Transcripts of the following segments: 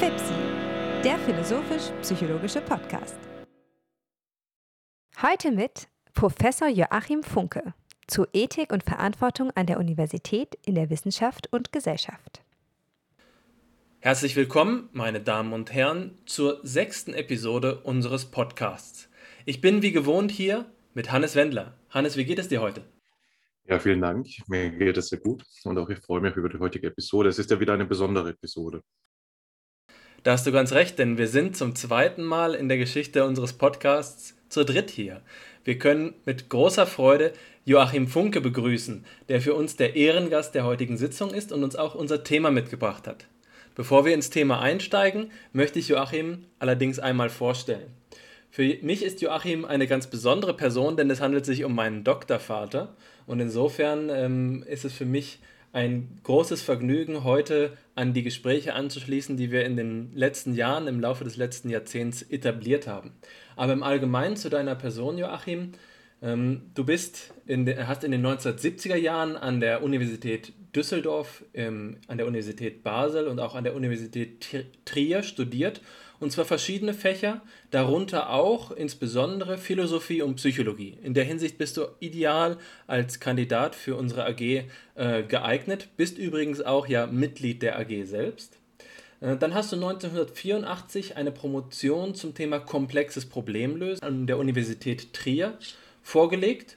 FIPSI, der philosophisch-psychologische Podcast. Heute mit Professor Joachim Funke zu Ethik und Verantwortung an der Universität in der Wissenschaft und Gesellschaft. Herzlich willkommen, meine Damen und Herren, zur sechsten Episode unseres Podcasts. Ich bin wie gewohnt hier mit Hannes Wendler. Hannes, wie geht es dir heute? Ja, vielen Dank. Mir geht es sehr gut und auch ich freue mich über die heutige Episode. Es ist ja wieder eine besondere Episode. Da hast du ganz recht, denn wir sind zum zweiten Mal in der Geschichte unseres Podcasts zu dritt hier. Wir können mit großer Freude Joachim Funke begrüßen, der für uns der Ehrengast der heutigen Sitzung ist und uns auch unser Thema mitgebracht hat. Bevor wir ins Thema einsteigen, möchte ich Joachim allerdings einmal vorstellen. Für mich ist Joachim eine ganz besondere Person, denn es handelt sich um meinen Doktorvater und insofern ähm, ist es für mich ein großes Vergnügen, heute an die Gespräche anzuschließen, die wir in den letzten Jahren, im Laufe des letzten Jahrzehnts etabliert haben. Aber im Allgemeinen zu deiner Person, Joachim, ähm, du bist in de, hast in den 1970er Jahren an der Universität Düsseldorf, ähm, an der Universität Basel und auch an der Universität Trier studiert und zwar verschiedene Fächer, darunter auch insbesondere Philosophie und Psychologie. In der Hinsicht bist du ideal als Kandidat für unsere AG äh, geeignet, bist übrigens auch ja Mitglied der AG selbst. Äh, dann hast du 1984 eine Promotion zum Thema komplexes Problemlösen an der Universität Trier vorgelegt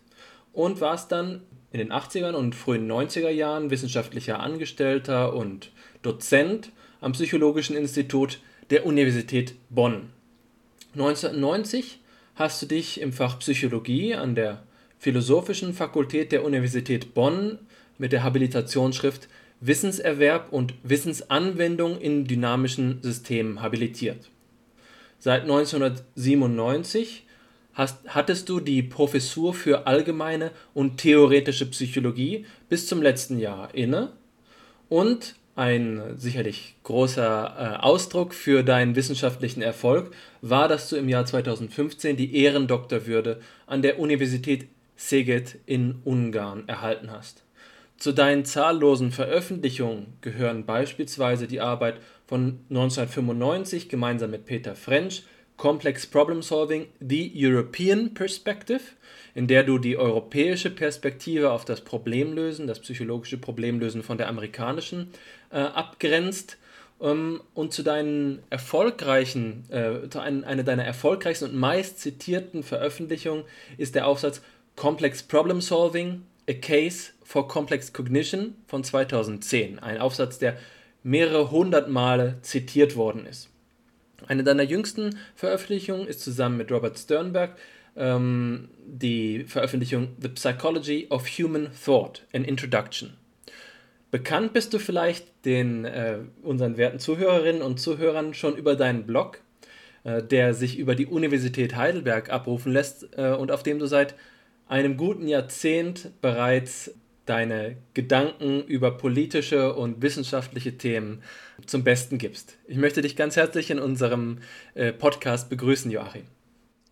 und warst dann in den 80er und frühen 90er Jahren wissenschaftlicher Angestellter und Dozent am Psychologischen Institut der Universität Bonn. 1990 hast du dich im Fach Psychologie an der Philosophischen Fakultät der Universität Bonn mit der Habilitationsschrift Wissenserwerb und Wissensanwendung in dynamischen Systemen habilitiert. Seit 1997 hast, hattest du die Professur für allgemeine und theoretische Psychologie bis zum letzten Jahr inne und ein sicherlich großer äh, Ausdruck für deinen wissenschaftlichen Erfolg war, dass du im Jahr 2015 die Ehrendoktorwürde an der Universität Szeged in Ungarn erhalten hast. Zu deinen zahllosen Veröffentlichungen gehören beispielsweise die Arbeit von 1995 gemeinsam mit Peter French Complex Problem Solving, The European Perspective, in der du die europäische Perspektive auf das Problemlösen, das psychologische Problemlösen von der amerikanischen äh, abgrenzt. Ähm, und zu deinen erfolgreichen, äh, zu ein, einer deiner erfolgreichsten und meist zitierten Veröffentlichungen ist der Aufsatz Complex Problem Solving, A Case for Complex Cognition von 2010. Ein Aufsatz, der mehrere hundert Male zitiert worden ist. Eine deiner jüngsten Veröffentlichungen ist zusammen mit Robert Sternberg ähm, die Veröffentlichung The Psychology of Human Thought, an Introduction. Bekannt bist du vielleicht den äh, unseren werten Zuhörerinnen und Zuhörern schon über deinen Blog, äh, der sich über die Universität Heidelberg abrufen lässt äh, und auf dem du seit einem guten Jahrzehnt bereits deine Gedanken über politische und wissenschaftliche Themen zum Besten gibst. Ich möchte dich ganz herzlich in unserem äh, Podcast begrüßen, Joachim.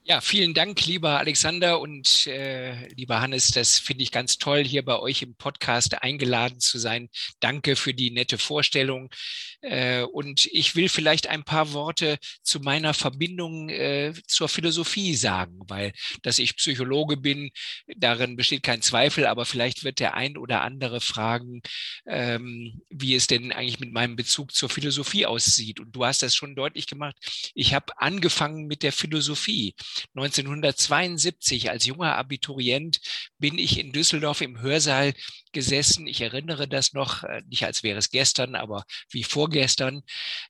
Ja, vielen Dank, lieber Alexander und äh, lieber Hannes. Das finde ich ganz toll, hier bei euch im Podcast eingeladen zu sein. Danke für die nette Vorstellung. Äh, und ich will vielleicht ein paar Worte zu meiner Verbindung äh, zur Philosophie sagen, weil dass ich Psychologe bin, darin besteht kein Zweifel, aber vielleicht wird der ein oder andere fragen, ähm, wie es denn eigentlich mit meinem Bezug zur Philosophie aussieht. Und du hast das schon deutlich gemacht. Ich habe angefangen mit der Philosophie. 1972 als junger Abiturient bin ich in Düsseldorf im Hörsaal gesessen. Ich erinnere das noch, äh, nicht als wäre es gestern, aber wie vorgestern.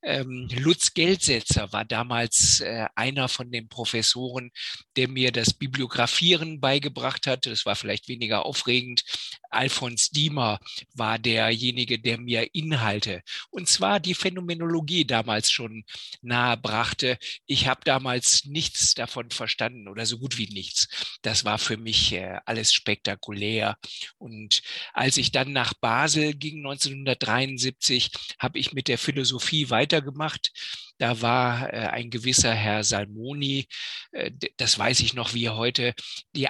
Ähm, Lutz Geldsetzer war damals äh, einer von den Professoren, der mir das Bibliografieren beigebracht hat. Das war vielleicht weniger aufregend. Alfons Diemer war derjenige, der mir Inhalte, und zwar die Phänomenologie damals schon nahe brachte. Ich habe damals nichts davon verstanden oder so gut wie nichts. Das war für mich äh, alles spektakulär. Und als ich dann nach Basel ging 1973, habe ich mit der Philosophie weitergemacht. Da war äh, ein gewisser Herr Salmoni, äh, das weiß ich noch wie heute,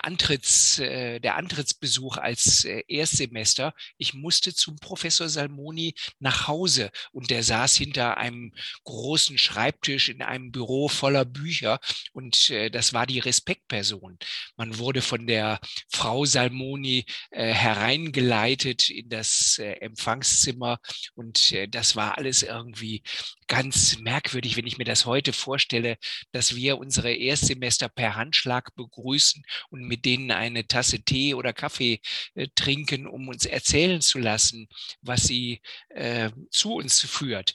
Antritts, äh, der Antrittsbesuch als Erstsemester. Ich musste zum Professor Salmoni nach Hause und der saß hinter einem großen Schreibtisch in einem Büro voller Bücher und das war die Respektperson. Man wurde von der Frau Salmoni hereingeleitet in das Empfangszimmer und das war alles irgendwie ganz merkwürdig, wenn ich mir das heute vorstelle, dass wir unsere Erstsemester per Handschlag begrüßen und mit denen eine Tasse Tee oder Kaffee äh, trinken, um uns erzählen zu lassen, was sie äh, zu uns führt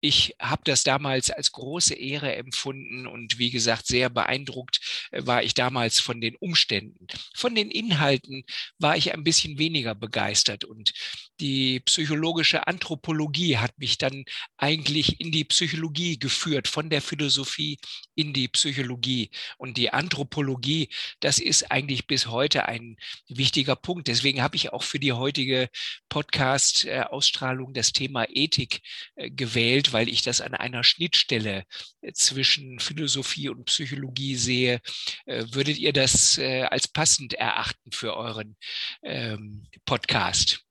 ich habe das damals als große Ehre empfunden und wie gesagt, sehr beeindruckt äh, war ich damals von den Umständen. Von den Inhalten war ich ein bisschen weniger begeistert und die psychologische Anthropologie hat mich dann eigentlich in die Psychologie geführt, von der Philosophie in die Psychologie. Und die Anthropologie, das ist eigentlich bis heute ein wichtiger Punkt. Deswegen habe ich auch für die heutige Podcast-Ausstrahlung das Thema Ethik äh, gewählt, weil ich das an einer Schnittstelle äh, zwischen Philosophie und Psychologie sehe. Äh, würdet ihr das als passend erachten für euren ähm, Podcast?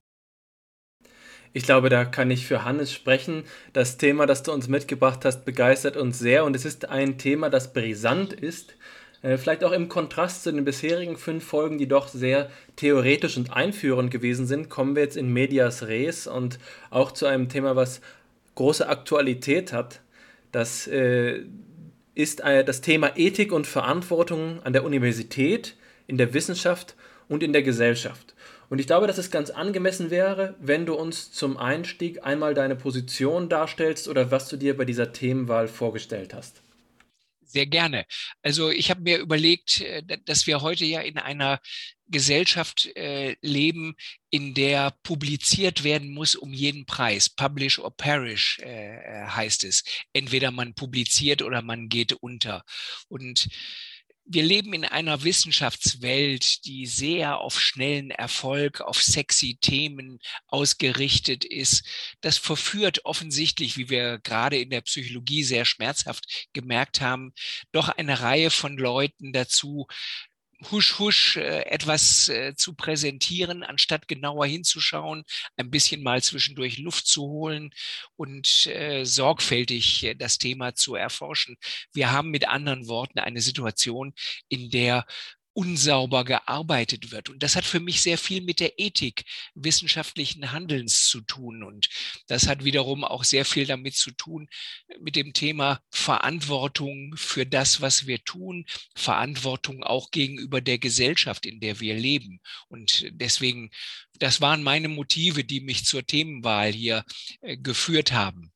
Ich glaube, da kann ich für Hannes sprechen. Das Thema, das du uns mitgebracht hast, begeistert uns sehr und es ist ein Thema, das brisant ist. Äh, vielleicht auch im Kontrast zu den bisherigen fünf Folgen, die doch sehr theoretisch und einführend gewesen sind, kommen wir jetzt in Medias Res und auch zu einem Thema, was große Aktualität hat. Das äh, ist äh, das Thema Ethik und Verantwortung an der Universität, in der Wissenschaft und in der Gesellschaft. Und ich glaube, dass es ganz angemessen wäre, wenn du uns zum Einstieg einmal deine Position darstellst oder was du dir bei dieser Themenwahl vorgestellt hast. Sehr gerne. Also ich habe mir überlegt, äh, dass wir heute ja in einer Gesellschaft äh, leben, in der publiziert werden muss um jeden Preis. Publish or perish äh, heißt es. Entweder man publiziert oder man geht unter. Und wir leben in einer Wissenschaftswelt, die sehr auf schnellen Erfolg, auf sexy Themen ausgerichtet ist. Das verführt offensichtlich, wie wir gerade in der Psychologie sehr schmerzhaft gemerkt haben, doch eine Reihe von Leuten dazu, husch husch äh, etwas äh, zu präsentieren, anstatt genauer hinzuschauen, ein bisschen mal zwischendurch Luft zu holen und äh, sorgfältig das Thema zu erforschen. Wir haben mit anderen Worten eine Situation, in der unsauber gearbeitet wird. Und das hat für mich sehr viel mit der Ethik wissenschaftlichen Handelns zu tun. Und das hat wiederum auch sehr viel damit zu tun, mit dem Thema Verantwortung für das, was wir tun, Verantwortung auch gegenüber der Gesellschaft, in der wir leben. Und deswegen, das waren meine Motive, die mich zur Themenwahl hier äh, geführt haben.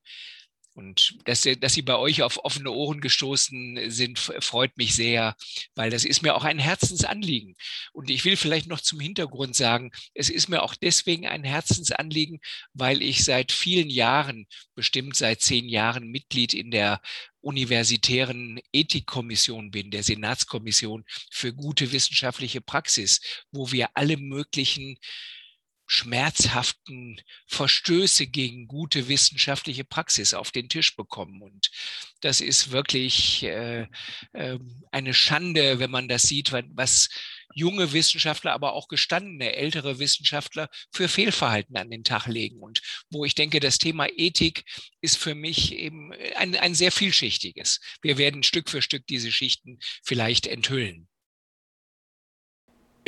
Und dass, dass Sie bei euch auf offene Ohren gestoßen sind, freut mich sehr, weil das ist mir auch ein Herzensanliegen. Und ich will vielleicht noch zum Hintergrund sagen, es ist mir auch deswegen ein Herzensanliegen, weil ich seit vielen Jahren, bestimmt seit zehn Jahren, Mitglied in der universitären Ethikkommission bin, der Senatskommission für gute wissenschaftliche Praxis, wo wir alle möglichen schmerzhaften Verstöße gegen gute wissenschaftliche Praxis auf den Tisch bekommen. Und das ist wirklich äh, äh, eine Schande, wenn man das sieht, was junge Wissenschaftler, aber auch gestandene ältere Wissenschaftler für Fehlverhalten an den Tag legen. Und wo ich denke, das Thema Ethik ist für mich eben ein, ein sehr vielschichtiges. Wir werden Stück für Stück diese Schichten vielleicht enthüllen.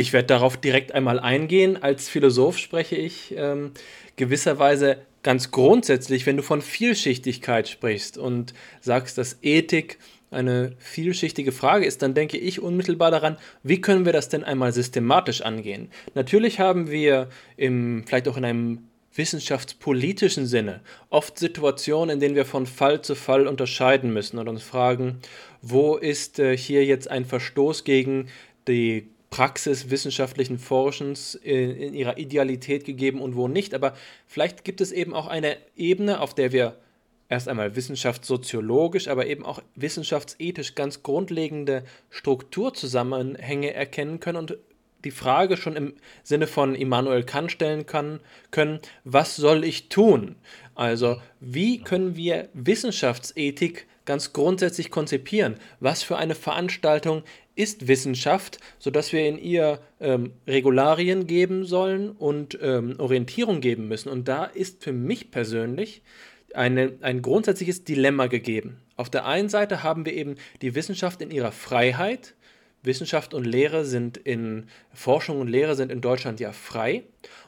Ich werde darauf direkt einmal eingehen. Als Philosoph spreche ich ähm, gewisserweise ganz grundsätzlich, wenn du von Vielschichtigkeit sprichst und sagst, dass Ethik eine vielschichtige Frage ist, dann denke ich unmittelbar daran, wie können wir das denn einmal systematisch angehen? Natürlich haben wir im, vielleicht auch in einem wissenschaftspolitischen Sinne oft Situationen, in denen wir von Fall zu Fall unterscheiden müssen und uns fragen, wo ist äh, hier jetzt ein Verstoß gegen die Praxis wissenschaftlichen Forschens in, in, ihrer Idealität gegeben und wo nicht. Aber vielleicht gibt es eben auch eine Ebene, auf der wir erst einmal wissenschaftssoziologisch, aber eben auch wissenschaftsethisch ganz grundlegende Strukturzusammenhänge erkennen können und die Frage schon im Sinne von Immanuel Kant stellen kann, können, was soll ich tun? Also, wie können wir Wissenschaftsethik ganz grundsätzlich konzipieren? Was für eine Veranstaltung ist Wissenschaft, sodass wir in ihr ähm, Regularien geben sollen und ähm, Orientierung geben müssen. Und da ist für mich persönlich eine, ein grundsätzliches Dilemma gegeben. Auf der einen Seite haben wir eben die Wissenschaft in ihrer Freiheit. Wissenschaft und Lehre sind in Forschung und Lehre sind in Deutschland ja frei.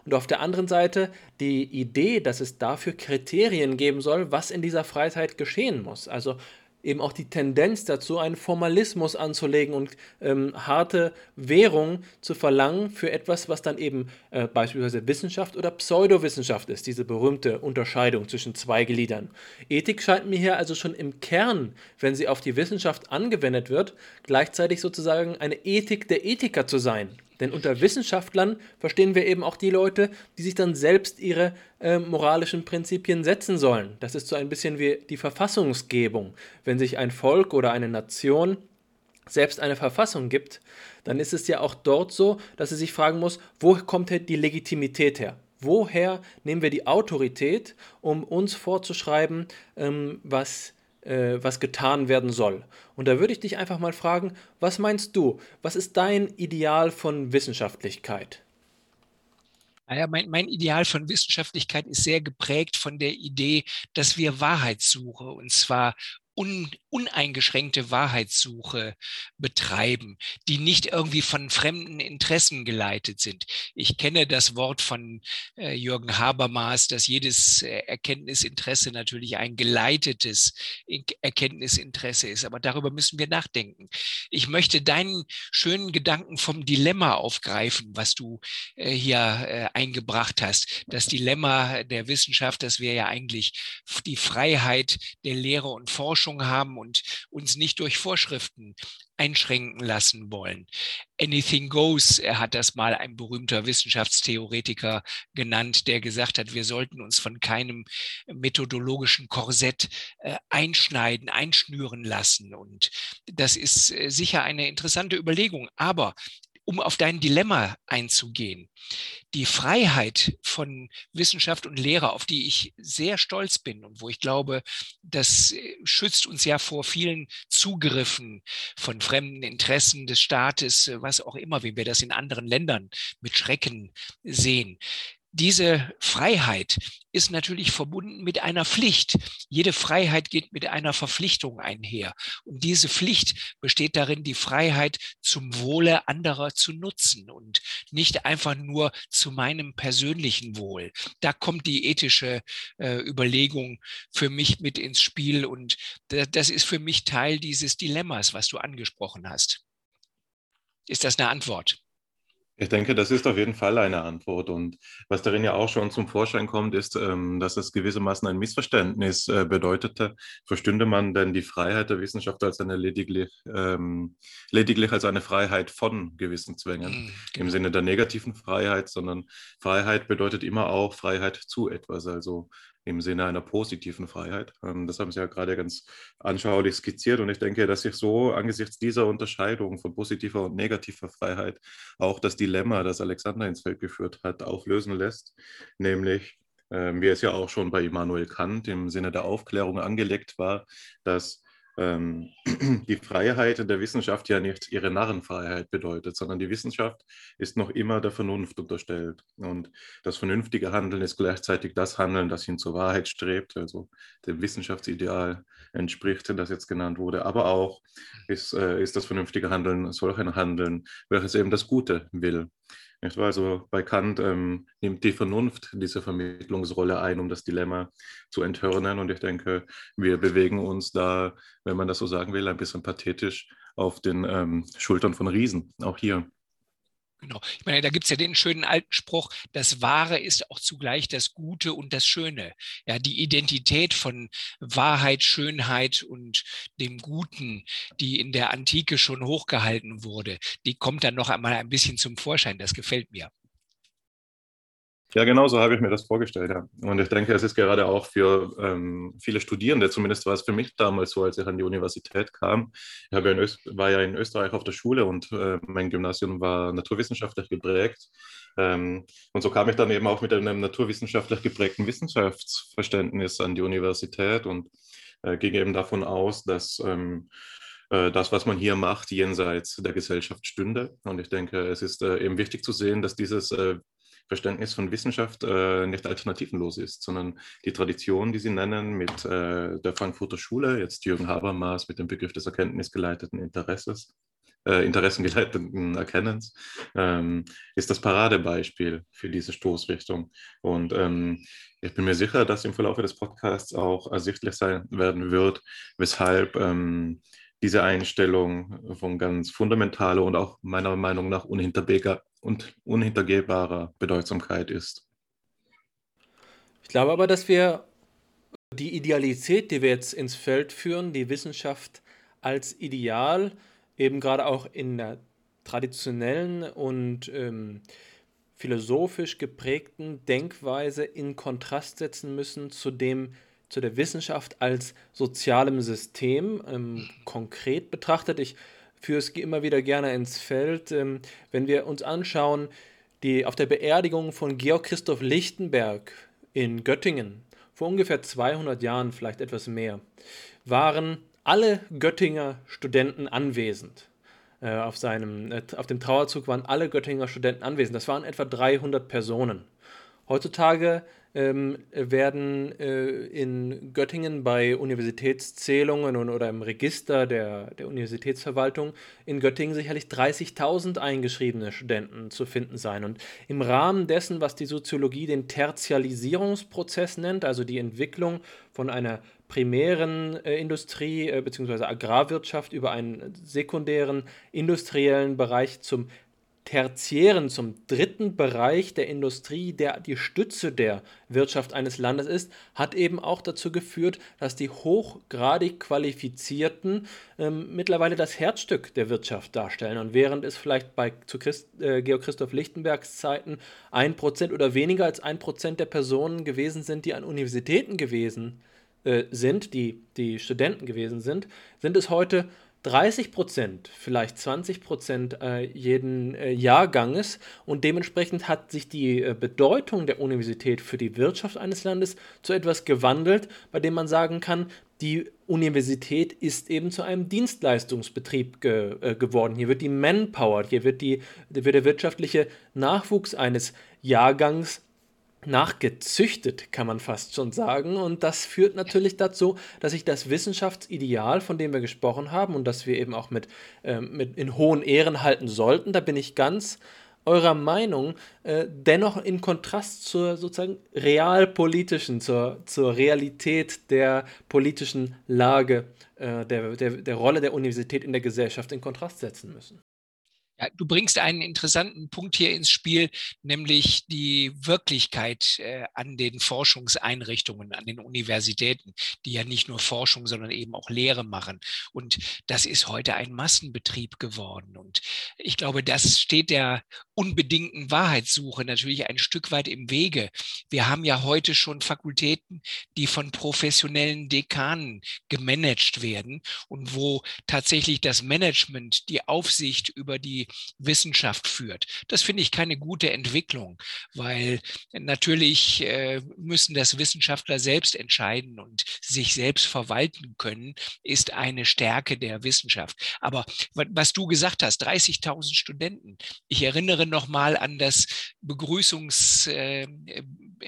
Und auf der anderen Seite die Idee, dass es dafür Kriterien geben soll, was in dieser Freiheit geschehen muss. Also eben auch die Tendenz dazu, einen Formalismus anzulegen und ähm, harte Währung zu verlangen für etwas, was dann eben äh, beispielsweise Wissenschaft oder Pseudowissenschaft ist, diese berühmte Unterscheidung zwischen zwei Gliedern. Ethik scheint mir hier also schon im Kern, wenn sie auf die Wissenschaft angewendet wird, gleichzeitig sozusagen eine Ethik der Ethiker zu sein. Denn unter Wissenschaftlern verstehen wir eben auch die Leute, die sich dann selbst ihre äh, moralischen Prinzipien setzen sollen. Das ist so ein bisschen wie die Verfassungsgebung. Wenn sich ein Volk oder eine Nation selbst eine Verfassung gibt, dann ist es ja auch dort so, dass sie sich fragen muss, wo kommt die Legitimität her? Woher nehmen wir die Autorität, um uns vorzuschreiben, ähm, was äh, was getan werden soll. Und da würde ich dich einfach mal fragen, was meinst du? Was ist dein Ideal von Wissenschaftlichkeit? Naja, mein, mein Ideal von Wissenschaftlichkeit ist sehr geprägt von der Idee, dass wir Wahrheitssuche, und zwar un, uneingeschränkte Wahrheitssuche betreiben, die nicht irgendwie von fremden Interessen geleitet sind. Ich kenne das Wort von äh, Jürgen Habermas, dass jedes äh, Erkenntnisinteresse natürlich ein geleitetes Erkenntnisinteresse ist. Aber darüber müssen wir nachdenken. Ich möchte deinen schönen Gedanken vom Dilemma aufgreifen, was du äh, hier äh, eingebracht hast. Das Dilemma der Wissenschaft, dass wir ja eigentlich die Freiheit der Lehre und Forschung Forschung haben und uns nicht durch Vorschriften einschränken lassen wollen. Anything goes, er hat das mal ein berühmter Wissenschaftstheoretiker genannt, der gesagt hat, wir sollten uns von keinem methodologischen Korsett äh, einschneiden, einschnüren lassen. Und das ist äh, sicher eine interessante Überlegung. Aber um auf dein Dilemma einzugehen. Die Freiheit von Wissenschaft und Lehre, auf die ich sehr stolz bin und wo ich glaube, das äh, schützt uns ja vor vielen Zugriffen von fremden Interessen des Staates, äh, was auch immer, wie wir das in anderen Ländern mit Schrecken sehen diese Freiheit ist natürlich verbunden mit einer Pflicht. Jede Freiheit geht mit einer Verpflichtung einher. Und diese Pflicht besteht darin, die Freiheit zum Wohle anderer zu nutzen und nicht einfach nur zu meinem persönlichen Wohl. Da kommt die ethische äh, Überlegung für mich mit ins Spiel und das ist für mich Teil dieses Dilemmas, was du angesprochen hast. Ist das eine Antwort? Ich denke, das ist auf jeden Fall eine Antwort. Und was darin ja auch schon zum Vorschein kommt, ist, ähm, dass es gewissermaßen ein Missverständnis äh, bedeutete. Verstünde man denn die Freiheit der Wissenschaft als eine lediglich, ähm, lediglich als eine Freiheit von gewissen Zwängen, mhm, genau. im Sinne der negativen Freiheit, sondern Freiheit bedeutet immer auch Freiheit zu etwas. Also im Sinne einer positiven Freiheit. Ähm, das haben Sie ja gerade ganz anschaulich skizziert und ich denke, dass sich so angesichts dieser Unterscheidung von positiver und negativer Freiheit auch das Dilemma, das Alexander ins Feld geführt hat, auflösen lässt, nämlich ähm, wie es ja auch schon bei Immanuel Kant im Sinne der Aufklärung angelegt war, dass ähm, die Freiheit in der Wissenschaft ja nicht ihre Narrenfreiheit bedeutet, sondern die Wissenschaft ist noch immer der Vernunft unterstellt. Und das vernünftige Handeln ist gleichzeitig das Handeln, das hin zur Wahrheit strebt, also dem Wissenschaftsideal entspricht, das jetzt genannt wurde. Aber auch ist, äh, ist das vernünftige Handeln solch ein Handeln, welches eben das Gute will. Nicht wahr? Also bei Kant ähm, nimmt die Vernunft diese Vermittlungsrolle ein, um das Dilemma zu enthörnen. Und ich denke, wir bewegen uns da, wenn man das so sagen will, ein bisschen pathetisch auf den ähm, Schultern von Riesen, auch hier. Genau. Ich meine, da gibt es ja den schönen alten Spruch, das Wahre ist auch zugleich das Gute und das Schöne. Ja, die Identität von Wahrheit, Schönheit und dem Guten, die in der Antike schon hochgehalten wurde, die kommt dann noch einmal ein bisschen zum Vorschein. Das gefällt mir. Ja, genau so habe ich mir das vorgestellt. Ja. Und ich denke, es ist gerade auch für ähm, viele Studierende, zumindest war es für mich damals so, als ich an die Universität kam. Ich ja war ja in Österreich auf der Schule und äh, mein Gymnasium war naturwissenschaftlich geprägt. Ähm, und so kam ich dann eben auch mit einem naturwissenschaftlich geprägten Wissenschaftsverständnis an die Universität und äh, ging eben davon aus, dass ähm, äh, das, was man hier macht, jenseits der Gesellschaft stünde. Und ich denke, es ist äh, eben wichtig zu sehen, dass dieses äh, Verständnis von Wissenschaft äh, nicht alternativenlos ist, sondern die Tradition, die Sie nennen, mit äh, der Frankfurter Schule, jetzt Jürgen Habermas mit dem Begriff des erkenntnisgeleiteten Interesses, äh, interessengeleiteten Erkennens, ähm, ist das Paradebeispiel für diese Stoßrichtung. Und ähm, ich bin mir sicher, dass im Verlauf des Podcasts auch ersichtlich sein werden wird, weshalb ähm, diese Einstellung von ganz fundamentaler und auch meiner Meinung nach und unhintergehbarer Bedeutsamkeit ist. Ich glaube aber, dass wir die Idealität, die wir jetzt ins Feld führen, die Wissenschaft als Ideal, eben gerade auch in der traditionellen und ähm, philosophisch geprägten Denkweise in Kontrast setzen müssen zu dem, zu der Wissenschaft als sozialem System ähm, konkret betrachtet. Ich führe es immer wieder gerne ins Feld, ähm, wenn wir uns anschauen, die auf der Beerdigung von Georg Christoph Lichtenberg in Göttingen vor ungefähr 200 Jahren, vielleicht etwas mehr, waren alle Göttinger Studenten anwesend. Äh, auf, seinem, äh, auf dem Trauerzug waren alle Göttinger Studenten anwesend. Das waren etwa 300 Personen. Heutzutage ähm, werden äh, in Göttingen bei Universitätszählungen und, oder im Register der, der Universitätsverwaltung in Göttingen sicherlich 30.000 eingeschriebene Studenten zu finden sein. Und im Rahmen dessen, was die Soziologie den Tertialisierungsprozess nennt, also die Entwicklung von einer primären äh, Industrie äh, bzw. Agrarwirtschaft über einen sekundären industriellen Bereich zum tertiären, zum dritten Bereich der Industrie, der die Stütze der Wirtschaft eines Landes ist, hat eben auch dazu geführt, dass die hochgradig Qualifizierten ähm, mittlerweile das Herzstück der Wirtschaft darstellen. Und während es vielleicht bei zu Christ, äh, Georg Christoph Lichtenbergs Zeiten ein Prozent oder weniger als ein Prozent der Personen gewesen sind, die an Universitäten gewesen äh, sind, die, die Studenten gewesen sind, sind es heute 30 Prozent, vielleicht 20 Prozent äh, jeden äh, Jahrganges und dementsprechend hat sich die äh, Bedeutung der Universität für die Wirtschaft eines Landes zu etwas gewandelt, bei dem man sagen kann, die Universität ist eben zu einem Dienstleistungsbetrieb ge äh, geworden. Hier wird die Manpower, hier wird, die, wird der wirtschaftliche Nachwuchs eines Jahrgangs nachgezüchtet, kann man fast schon sagen. Und das führt natürlich dazu, dass sich das Wissenschaftsideal, von dem wir gesprochen haben und das wir eben auch mit, äh, mit in hohen Ehren halten sollten, da bin ich ganz eurer Meinung, äh, dennoch in Kontrast zur sozusagen realpolitischen, zur, zur Realität der politischen Lage, äh, der, der, der Rolle der Universität in der Gesellschaft in Kontrast setzen müssen. Ja, du bringst einen interessanten Punkt hier ins Spiel, nämlich die Wirklichkeit äh, an den Forschungseinrichtungen, an den Universitäten, die ja nicht nur Forschung, sondern eben auch Lehre machen. Und das ist heute ein Massenbetrieb geworden. Und ich glaube, das steht der unbedingten Wahrheitssuche natürlich ein Stück weit im Wege. Wir haben ja heute schon Fakultäten, die von professionellen Dekanen gemanagt werden und wo tatsächlich das Management die Aufsicht über die Wissenschaft führt. Das finde ich keine gute Entwicklung, weil natürlich äh, müssen das Wissenschaftler selbst entscheiden und sich selbst verwalten können, ist eine Stärke der Wissenschaft. Aber was du gesagt hast, 30.000 Studenten. Ich erinnere noch mal an das Begrüßungs, äh,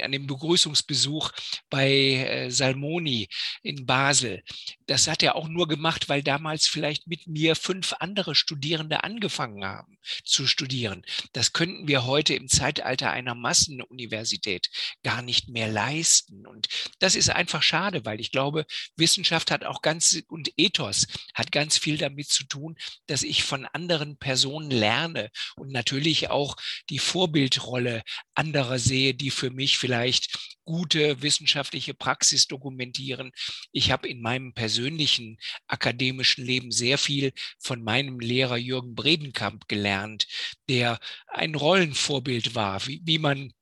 an den Begrüßungsbesuch bei äh, Salmoni in Basel. Das hat er auch nur gemacht, weil damals vielleicht mit mir fünf andere Studierende angefangen haben zu studieren. Das könnten wir heute im Zeitalter einer Massenuniversität gar nicht mehr leisten. Und das ist einfach schade, weil ich glaube, Wissenschaft hat auch ganz und Ethos hat ganz viel damit zu tun, dass ich von anderen Personen lerne und natürlich auch die Vorbildrolle anderer sehe, die für mich vielleicht gute wissenschaftliche Praxis dokumentieren. Ich habe in meinem persönlichen akademischen Leben sehr viel von meinem Lehrer Jürgen Bredenkamp gelernt, der ein Rollenvorbild war, wie, wie man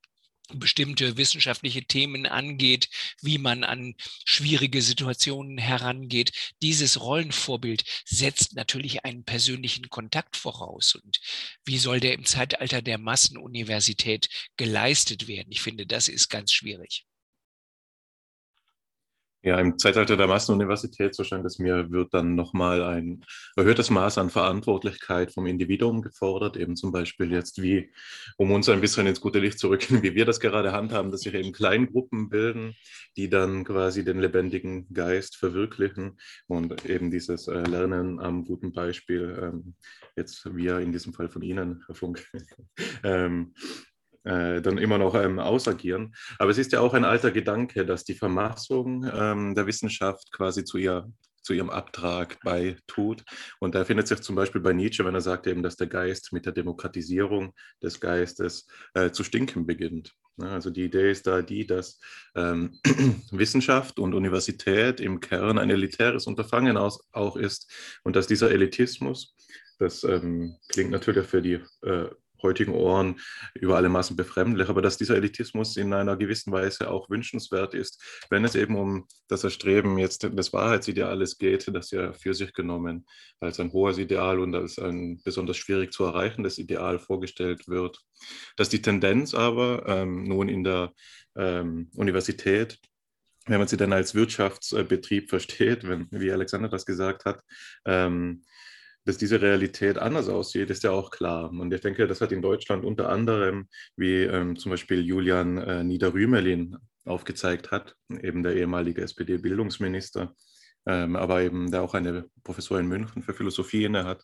bestimmte wissenschaftliche Themen angeht, wie man an schwierige Situationen herangeht. Dieses Rollenvorbild setzt natürlich einen persönlichen Kontakt voraus. Und wie soll der im Zeitalter der Massenuniversität geleistet werden? Ich finde, das ist ganz schwierig. Ja, im Zeitalter der Massenuniversität, so scheint es mir, wird dann nochmal ein erhöhtes Maß an Verantwortlichkeit vom Individuum gefordert, eben zum Beispiel jetzt wie, um uns ein bisschen ins gute Licht zu rücken, wie wir das gerade handhaben, dass sich eben Kleingruppen bilden, die dann quasi den lebendigen Geist verwirklichen und eben dieses äh, Lernen am guten Beispiel, ähm, jetzt wir in diesem Fall von Ihnen, Herr Funk, ähm, äh, dann immer noch ähm, ausagieren. Aber es ist ja auch ein alter Gedanke, dass die Vermassung ähm, der Wissenschaft quasi zu, ihr, zu ihrem Abtrag beitut. Und da findet sich zum Beispiel bei Nietzsche, wenn er sagt eben, dass der Geist mit der Demokratisierung des Geistes äh, zu stinken beginnt. Also die Idee ist da die, dass ähm, Wissenschaft und Universität im Kern ein elitäres Unterfangen aus, auch ist und dass dieser Elitismus, das ähm, klingt natürlich für die äh, heutigen Ohren über alle Maßen befremdlich, aber dass dieser Elitismus in einer gewissen Weise auch wünschenswert ist, wenn es eben um das Erstreben jetzt des Wahrheitsideales geht, das ja für sich genommen als ein hohes Ideal und als ein besonders schwierig zu erreichendes Ideal vorgestellt wird. Dass die Tendenz aber ähm, nun in der ähm, Universität wenn man sie dann als Wirtschaftsbetrieb versteht, wenn, wie Alexander das gesagt hat, ähm, dass diese Realität anders aussieht, ist ja auch klar. Und ich denke, das hat in Deutschland unter anderem, wie ähm, zum Beispiel Julian äh, Niederrümelin aufgezeigt hat, eben der ehemalige SPD-Bildungsminister, ähm, aber eben der auch eine Professur in München für Philosophie inne hat,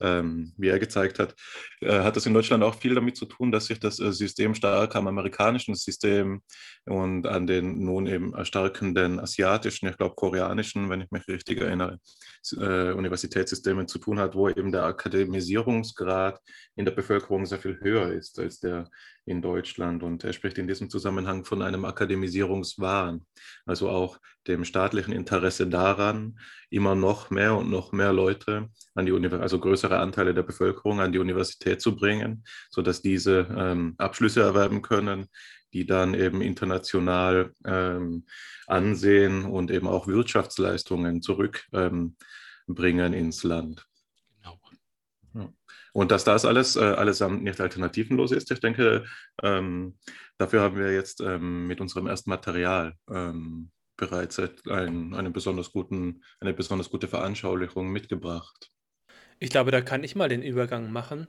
ähm, wie er gezeigt hat, äh, hat das in Deutschland auch viel damit zu tun, dass sich das äh, System stark am amerikanischen System und an den nun eben erstarkenden asiatischen, ich glaube koreanischen, wenn ich mich richtig erinnere, äh, Universitätssystemen zu tun hat, wo eben der Akademisierungsgrad in der Bevölkerung sehr viel höher ist als der in Deutschland. Und er spricht in diesem Zusammenhang von einem Akademisierungswahn, also auch dem staatlichen Interesse daran, immer noch mehr und noch mehr Leute an die Universität, also größere Anteile der Bevölkerung an die Universität zu bringen, sodass diese ähm, Abschlüsse erwerben können, die dann eben international ähm, Ansehen und eben auch Wirtschaftsleistungen zurückbringen ähm, ins Land. Genau. Und dass das alles äh, allesamt nicht alternativenlos ist, ich denke, ähm, dafür haben wir jetzt ähm, mit unserem ersten Material ähm, bereits ein, einen besonders guten, eine besonders gute Veranschaulichung mitgebracht. Ich glaube, da kann ich mal den Übergang machen.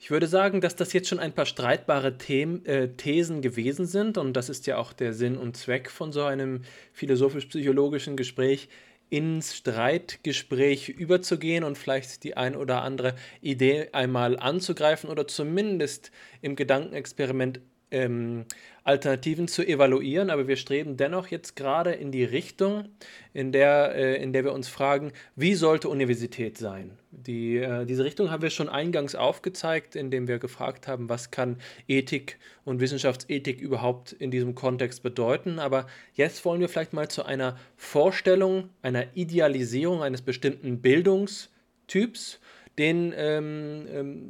Ich würde sagen, dass das jetzt schon ein paar streitbare Themen, äh, Thesen gewesen sind und das ist ja auch der Sinn und Zweck von so einem philosophisch-psychologischen Gespräch, ins Streitgespräch überzugehen und vielleicht die ein oder andere Idee einmal anzugreifen oder zumindest im Gedankenexperiment ähm, Alternativen zu evaluieren, aber wir streben dennoch jetzt gerade in die Richtung, in der, äh, in der wir uns fragen, wie sollte Universität sein? Die, äh, diese Richtung haben wir schon eingangs aufgezeigt, indem wir gefragt haben, was kann Ethik und Wissenschaftsethik überhaupt in diesem Kontext bedeuten. Aber jetzt wollen wir vielleicht mal zu einer Vorstellung, einer Idealisierung eines bestimmten Bildungstyps, den ähm, ähm,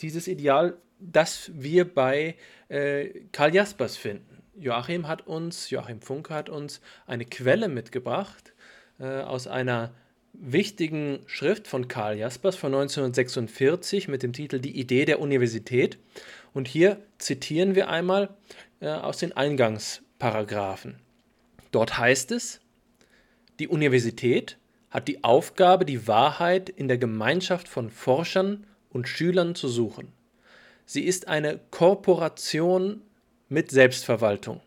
dieses Ideal, das wir bei äh, Karl Jaspers finden. Joachim hat uns, Joachim Funke hat uns eine Quelle mitgebracht äh, aus einer wichtigen Schrift von Karl Jaspers von 1946 mit dem Titel Die Idee der Universität. Und hier zitieren wir einmal äh, aus den Eingangsparagraphen. Dort heißt es, die Universität hat die Aufgabe, die Wahrheit in der Gemeinschaft von Forschern und Schülern zu suchen. Sie ist eine Korporation mit Selbstverwaltung.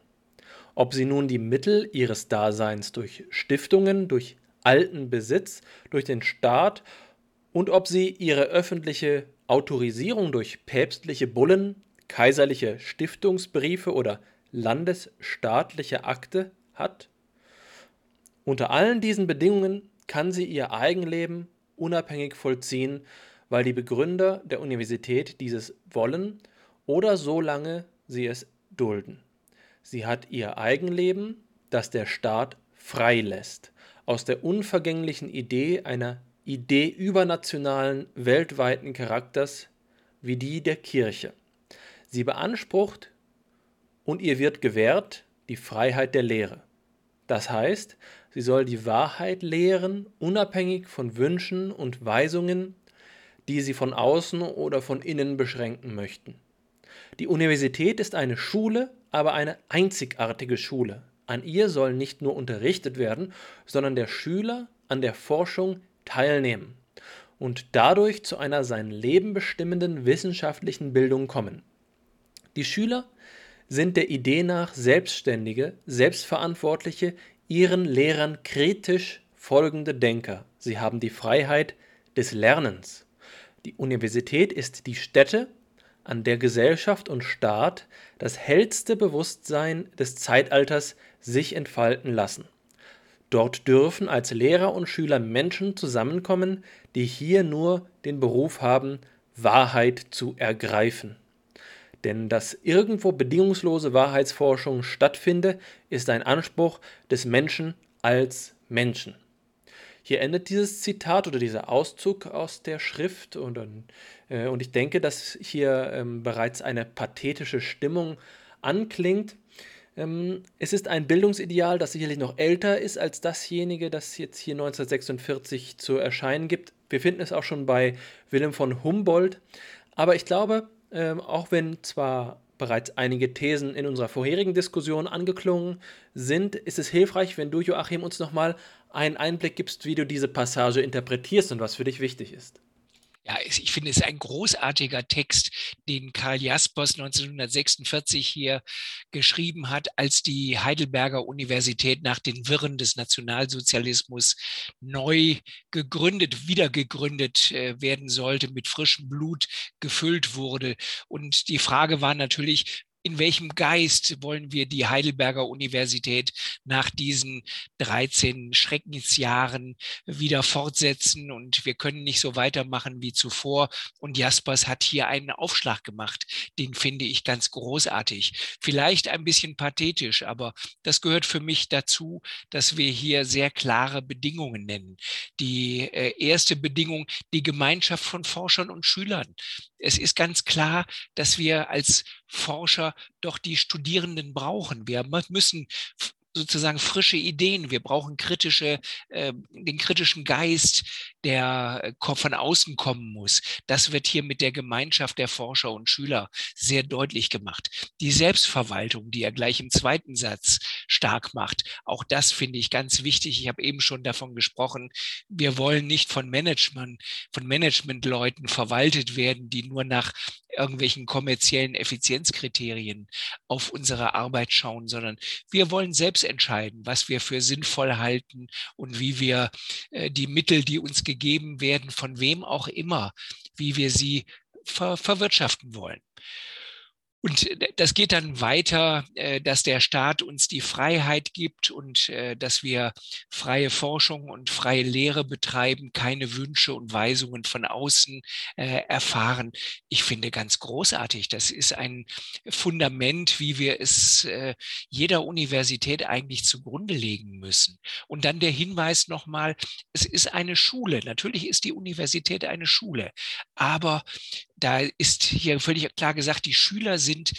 Ob sie nun die Mittel ihres Daseins durch Stiftungen, durch alten Besitz, durch den Staat und ob sie ihre öffentliche Autorisierung durch päpstliche Bullen, kaiserliche Stiftungsbriefe oder landesstaatliche Akte hat? Unter allen diesen Bedingungen kann sie ihr Eigenleben unabhängig vollziehen weil die Begründer der Universität dieses wollen oder solange sie es dulden. Sie hat ihr Eigenleben, das der Staat frei lässt, aus der unvergänglichen Idee einer Idee übernationalen, weltweiten Charakters wie die der Kirche. Sie beansprucht und ihr wird gewährt die Freiheit der Lehre. Das heißt, sie soll die Wahrheit lehren, unabhängig von Wünschen und Weisungen, die sie von außen oder von innen beschränken möchten. Die Universität ist eine Schule, aber eine einzigartige Schule. An ihr soll nicht nur unterrichtet werden, sondern der Schüler an der Forschung teilnehmen und dadurch zu einer sein Leben bestimmenden wissenschaftlichen Bildung kommen. Die Schüler sind der Idee nach selbstständige, selbstverantwortliche, ihren Lehrern kritisch folgende Denker. Sie haben die Freiheit des Lernens. Die Universität ist die Stätte, an der Gesellschaft und Staat das hellste Bewusstsein des Zeitalters sich entfalten lassen. Dort dürfen als Lehrer und Schüler Menschen zusammenkommen, die hier nur den Beruf haben, Wahrheit zu ergreifen. Denn dass irgendwo bedingungslose Wahrheitsforschung stattfinde, ist ein Anspruch des Menschen als Menschen. Hier endet dieses Zitat oder dieser Auszug aus der Schrift und, äh, und ich denke, dass hier ähm, bereits eine pathetische Stimmung anklingt. Ähm, es ist ein Bildungsideal, das sicherlich noch älter ist als dasjenige, das jetzt hier 1946 zu erscheinen gibt. Wir finden es auch schon bei Wilhelm von Humboldt. Aber ich glaube, ähm, auch wenn zwar bereits einige Thesen in unserer vorherigen Diskussion angeklungen sind, ist es hilfreich, wenn du, Joachim, uns nochmal einen Einblick gibst, wie du diese Passage interpretierst und was für dich wichtig ist. Ja, ich finde es ein großartiger Text, den Karl Jaspers 1946 hier geschrieben hat, als die Heidelberger Universität nach den Wirren des Nationalsozialismus neu gegründet, wieder gegründet äh, werden sollte, mit frischem Blut gefüllt wurde. Und die Frage war natürlich, in welchem Geist wollen wir die Heidelberger Universität nach diesen 13 Schreckensjahren wieder fortsetzen und wir können nicht so weitermachen wie zuvor. Und Jaspers hat hier einen Aufschlag gemacht. Den finde ich ganz großartig. Vielleicht ein bisschen pathetisch, aber das gehört für mich dazu, dass wir hier sehr klare Bedingungen nennen. Die äh, erste Bedingung, die Gemeinschaft von Forschern und Schülern es ist ganz klar, dass wir als Forscher doch die Studierenden brauchen. Wir müssen sozusagen frische Ideen. Wir brauchen kritische, äh, den kritischen Geist, der äh, von außen kommen muss. Das wird hier mit der Gemeinschaft der Forscher und Schüler sehr deutlich gemacht. Die Selbstverwaltung, die er gleich im zweiten Satz stark macht, auch das finde ich ganz wichtig. Ich habe eben schon davon gesprochen. Wir wollen nicht von Management, von Managementleuten verwaltet werden, die nur nach irgendwelchen kommerziellen Effizienzkriterien auf unsere Arbeit schauen, sondern wir wollen selbst entscheiden, was wir für sinnvoll halten und wie wir äh, die Mittel, die uns gegeben werden, von wem auch immer, wie wir sie ver verwirtschaften wollen. Und äh, das geht dann weiter, äh, dass der Staat uns die Freiheit gibt und äh, dass wir freie Forschung und freie Lehre betreiben, keine Wünsche und Weisungen von außen erfahren. Ich finde ganz großartig. Das ist ein Fundament, wie wir es jeder Universität eigentlich zugrunde legen müssen. Und dann der Hinweis nochmal, es ist eine Schule. Natürlich ist die Universität eine Schule, aber da ist hier völlig klar gesagt, die Schüler sind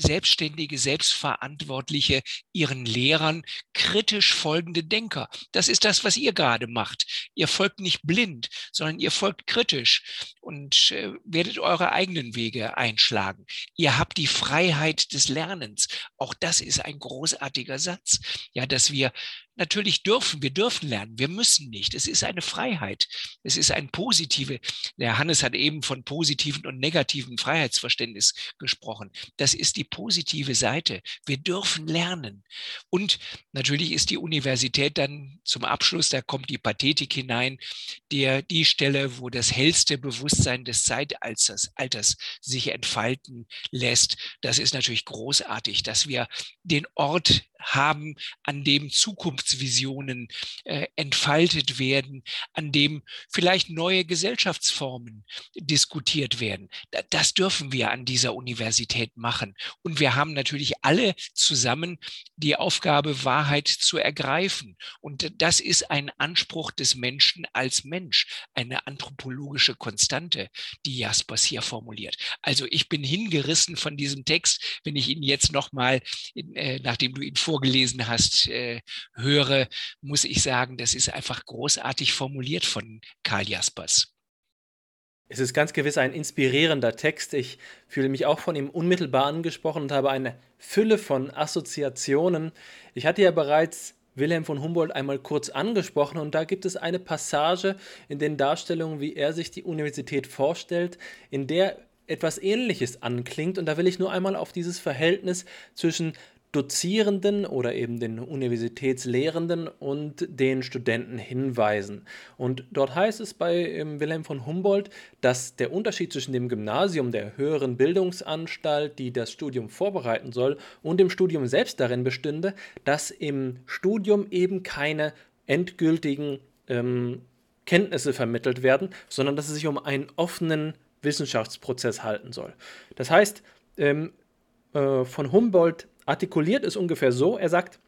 selbstständige, selbstverantwortliche, ihren Lehrern kritisch folgende Denker. Das ist das, was ihr gerade macht. Ihr folgt nicht blind, sondern ihr folgt kritisch und äh, werdet eure eigenen Wege einschlagen. Ihr habt die Freiheit des Lernens. Auch das ist ein großartiger Satz. Ja, dass wir Natürlich dürfen, wir dürfen lernen, wir müssen nicht. Es ist eine Freiheit. Es ist ein positive, der Hannes hat eben von positiven und negativen Freiheitsverständnis gesprochen. Das ist die positive Seite. Wir dürfen lernen. Und natürlich ist die Universität dann zum Abschluss, da kommt die Pathetik hinein, der, die Stelle, wo das hellste Bewusstsein des Zeitalters Alters sich entfalten lässt. Das ist natürlich großartig, dass wir den Ort haben, an dem Zukunftsvisionen äh, entfaltet werden, an dem vielleicht neue Gesellschaftsformen diskutiert werden. Das dürfen wir an dieser Universität machen. Und wir haben natürlich alle zusammen die Aufgabe, Wahrheit zu ergreifen. Und das ist ein Anspruch des Menschen als Mensch, eine anthropologische Konstante, die Jaspers hier formuliert. Also ich bin hingerissen von diesem Text, wenn ich ihn jetzt nochmal, äh, nachdem du ihn vorgelesen hast, äh, höre, muss ich sagen, das ist einfach großartig formuliert von Karl Jaspers. Es ist ganz gewiss ein inspirierender Text. Ich fühle mich auch von ihm unmittelbar angesprochen und habe eine Fülle von Assoziationen. Ich hatte ja bereits Wilhelm von Humboldt einmal kurz angesprochen und da gibt es eine Passage in den Darstellungen, wie er sich die Universität vorstellt, in der etwas Ähnliches anklingt und da will ich nur einmal auf dieses Verhältnis zwischen Dozierenden oder eben den Universitätslehrenden und den Studenten hinweisen. Und dort heißt es bei ähm, Wilhelm von Humboldt, dass der Unterschied zwischen dem Gymnasium, der höheren Bildungsanstalt, die das Studium vorbereiten soll, und dem Studium selbst darin bestünde, dass im Studium eben keine endgültigen ähm, Kenntnisse vermittelt werden, sondern dass es sich um einen offenen Wissenschaftsprozess halten soll. Das heißt, ähm, äh, von Humboldt artikuliert es ungefähr so, er sagt,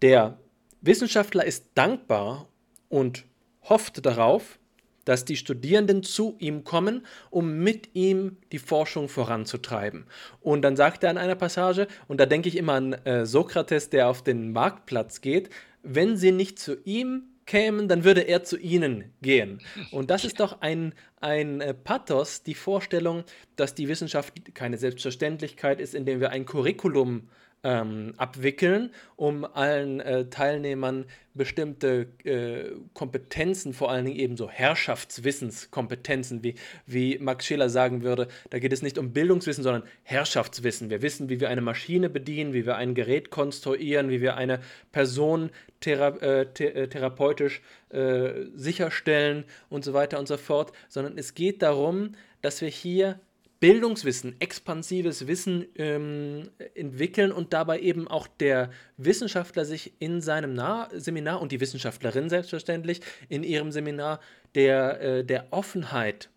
der Wissenschaftler ist dankbar und hofft darauf, dass die Studierenden zu ihm kommen, um mit ihm die Forschung voranzutreiben. Und dann sagt er in einer Passage, und da denke ich immer an äh, Sokrates, der auf den Marktplatz geht, wenn sie nicht zu ihm kämen, dann würde er zu ihnen gehen. Und das ist doch ein, ein äh, Pathos, die Vorstellung, dass die Wissenschaft keine Selbstverständlichkeit ist, indem wir ein Curriculum ähm, abwickeln, um allen äh, Teilnehmern bestimmte äh, Kompetenzen, vor allen Dingen eben so Herrschaftswissenskompetenzen, wie, wie Max Scheler sagen würde, da geht es nicht um Bildungswissen, sondern Herrschaftswissen. Wir wissen, wie wir eine Maschine bedienen, wie wir ein Gerät konstruieren, wie wir eine Person thera äh, th äh, therapeutisch äh, sicherstellen und so weiter und so fort, sondern es geht darum, dass wir hier Bildungswissen, expansives Wissen ähm, entwickeln und dabei eben auch der Wissenschaftler sich in seinem Na Seminar und die Wissenschaftlerin selbstverständlich in ihrem Seminar der, äh, der Offenheit,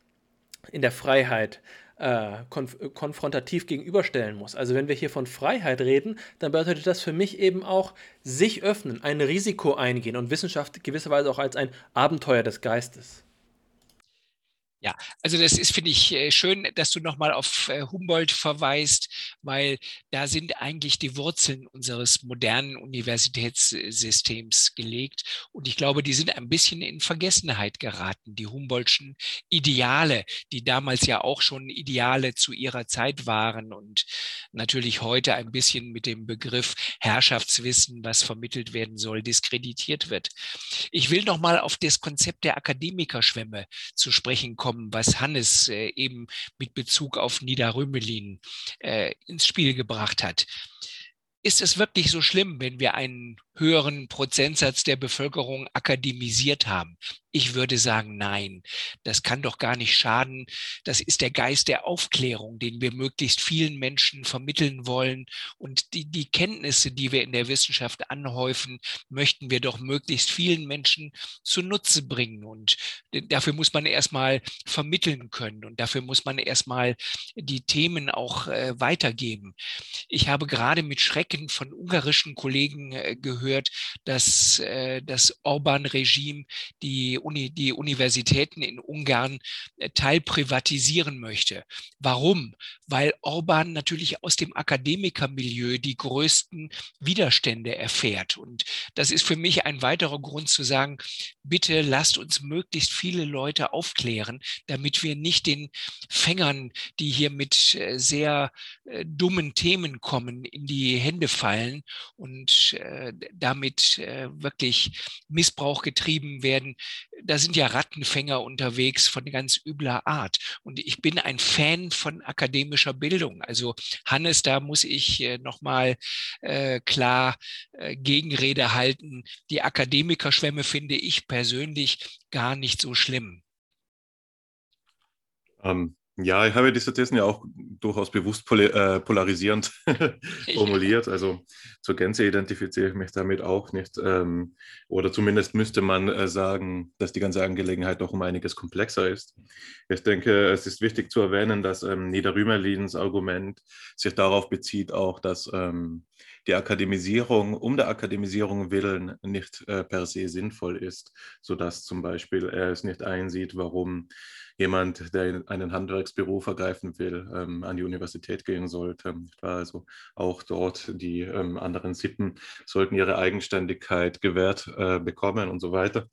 in der Freiheit äh, konf konfrontativ gegenüberstellen muss. Also wenn wir hier von Freiheit reden, dann bedeutet das für mich eben auch sich öffnen, ein Risiko eingehen und Wissenschaft gewisserweise auch als ein Abenteuer des Geistes. Ja, also das ist, finde ich, äh, schön, dass du nochmal auf äh, Humboldt verweist, weil da sind eigentlich die Wurzeln unseres modernen Universitätssystems gelegt. Und ich glaube, die sind ein bisschen in Vergessenheit geraten, die Humboldtschen Ideale, die damals ja auch schon Ideale zu ihrer Zeit waren und natürlich heute ein bisschen mit dem Begriff Herrschaftswissen, was vermittelt werden soll, diskreditiert wird. Ich will nochmal auf das Konzept der Akademikerschwemme zu sprechen kommen kommen, was Hannes äh, eben mit Bezug auf Niederrümelin äh, ins Spiel gebracht hat. Ist es wirklich so schlimm, wenn wir einen höheren Prozentsatz der Bevölkerung akademisiert haben? Ich würde sagen, nein, das kann doch gar nicht schaden. Das ist der Geist der Aufklärung, den wir möglichst vielen Menschen vermitteln wollen. Und die, die Kenntnisse, die wir in der Wissenschaft anhäufen, möchten wir doch möglichst vielen Menschen zunutze bringen. Und dafür muss man erstmal vermitteln können und dafür muss man erstmal die Themen auch äh, weitergeben. Ich habe gerade mit Schrecken von ungarischen Kollegen äh, gehört, dass äh, das Orban-Regime die Uni, die Universitäten in Ungarn äh, teilprivatisieren möchte. Warum? Weil Orban natürlich aus dem Akademikermilieu die größten Widerstände erfährt. Und das ist für mich ein weiterer Grund zu sagen, bitte lasst uns möglichst viele Leute aufklären, damit wir nicht den Fängern, die hier mit äh, sehr äh, dummen Themen kommen, in die Hände fallen und damit wirklich Missbrauch getrieben werden, da sind ja Rattenfänger unterwegs von ganz übler Art. Und ich bin ein Fan von akademischer Bildung. Also Hannes, da muss ich äh, nochmal äh, klar äh, Gegenrede halten. Die Akademikerschwämme finde ich persönlich gar nicht so schlimm. Ähm, Ja, ich habe diese Thesen ja auch durchaus bewusst äh, polarisierend formuliert. Also zur Gänze identifiziere ich mich damit auch nicht. Ähm, oder zumindest müsste man äh, sagen, dass die ganze Angelegenheit doch um einiges komplexer ist. Ich denke, es ist wichtig zu erwähnen, dass ähm, Nieder Rümerlins Argument sich darauf bezieht, auch, dass ähm, die Akademisierung um der Akademisierung willen nicht äh, per se sinnvoll ist, sodass zum Beispiel er es nicht einsieht, warum jemand, der einen Handwerksberuf ergreifen will, ähm, an die Universität gehen sollte. Also auch dort die ähm, anderen Sippen sollten ihre Eigenständigkeit gewährt äh, bekommen und so weiter.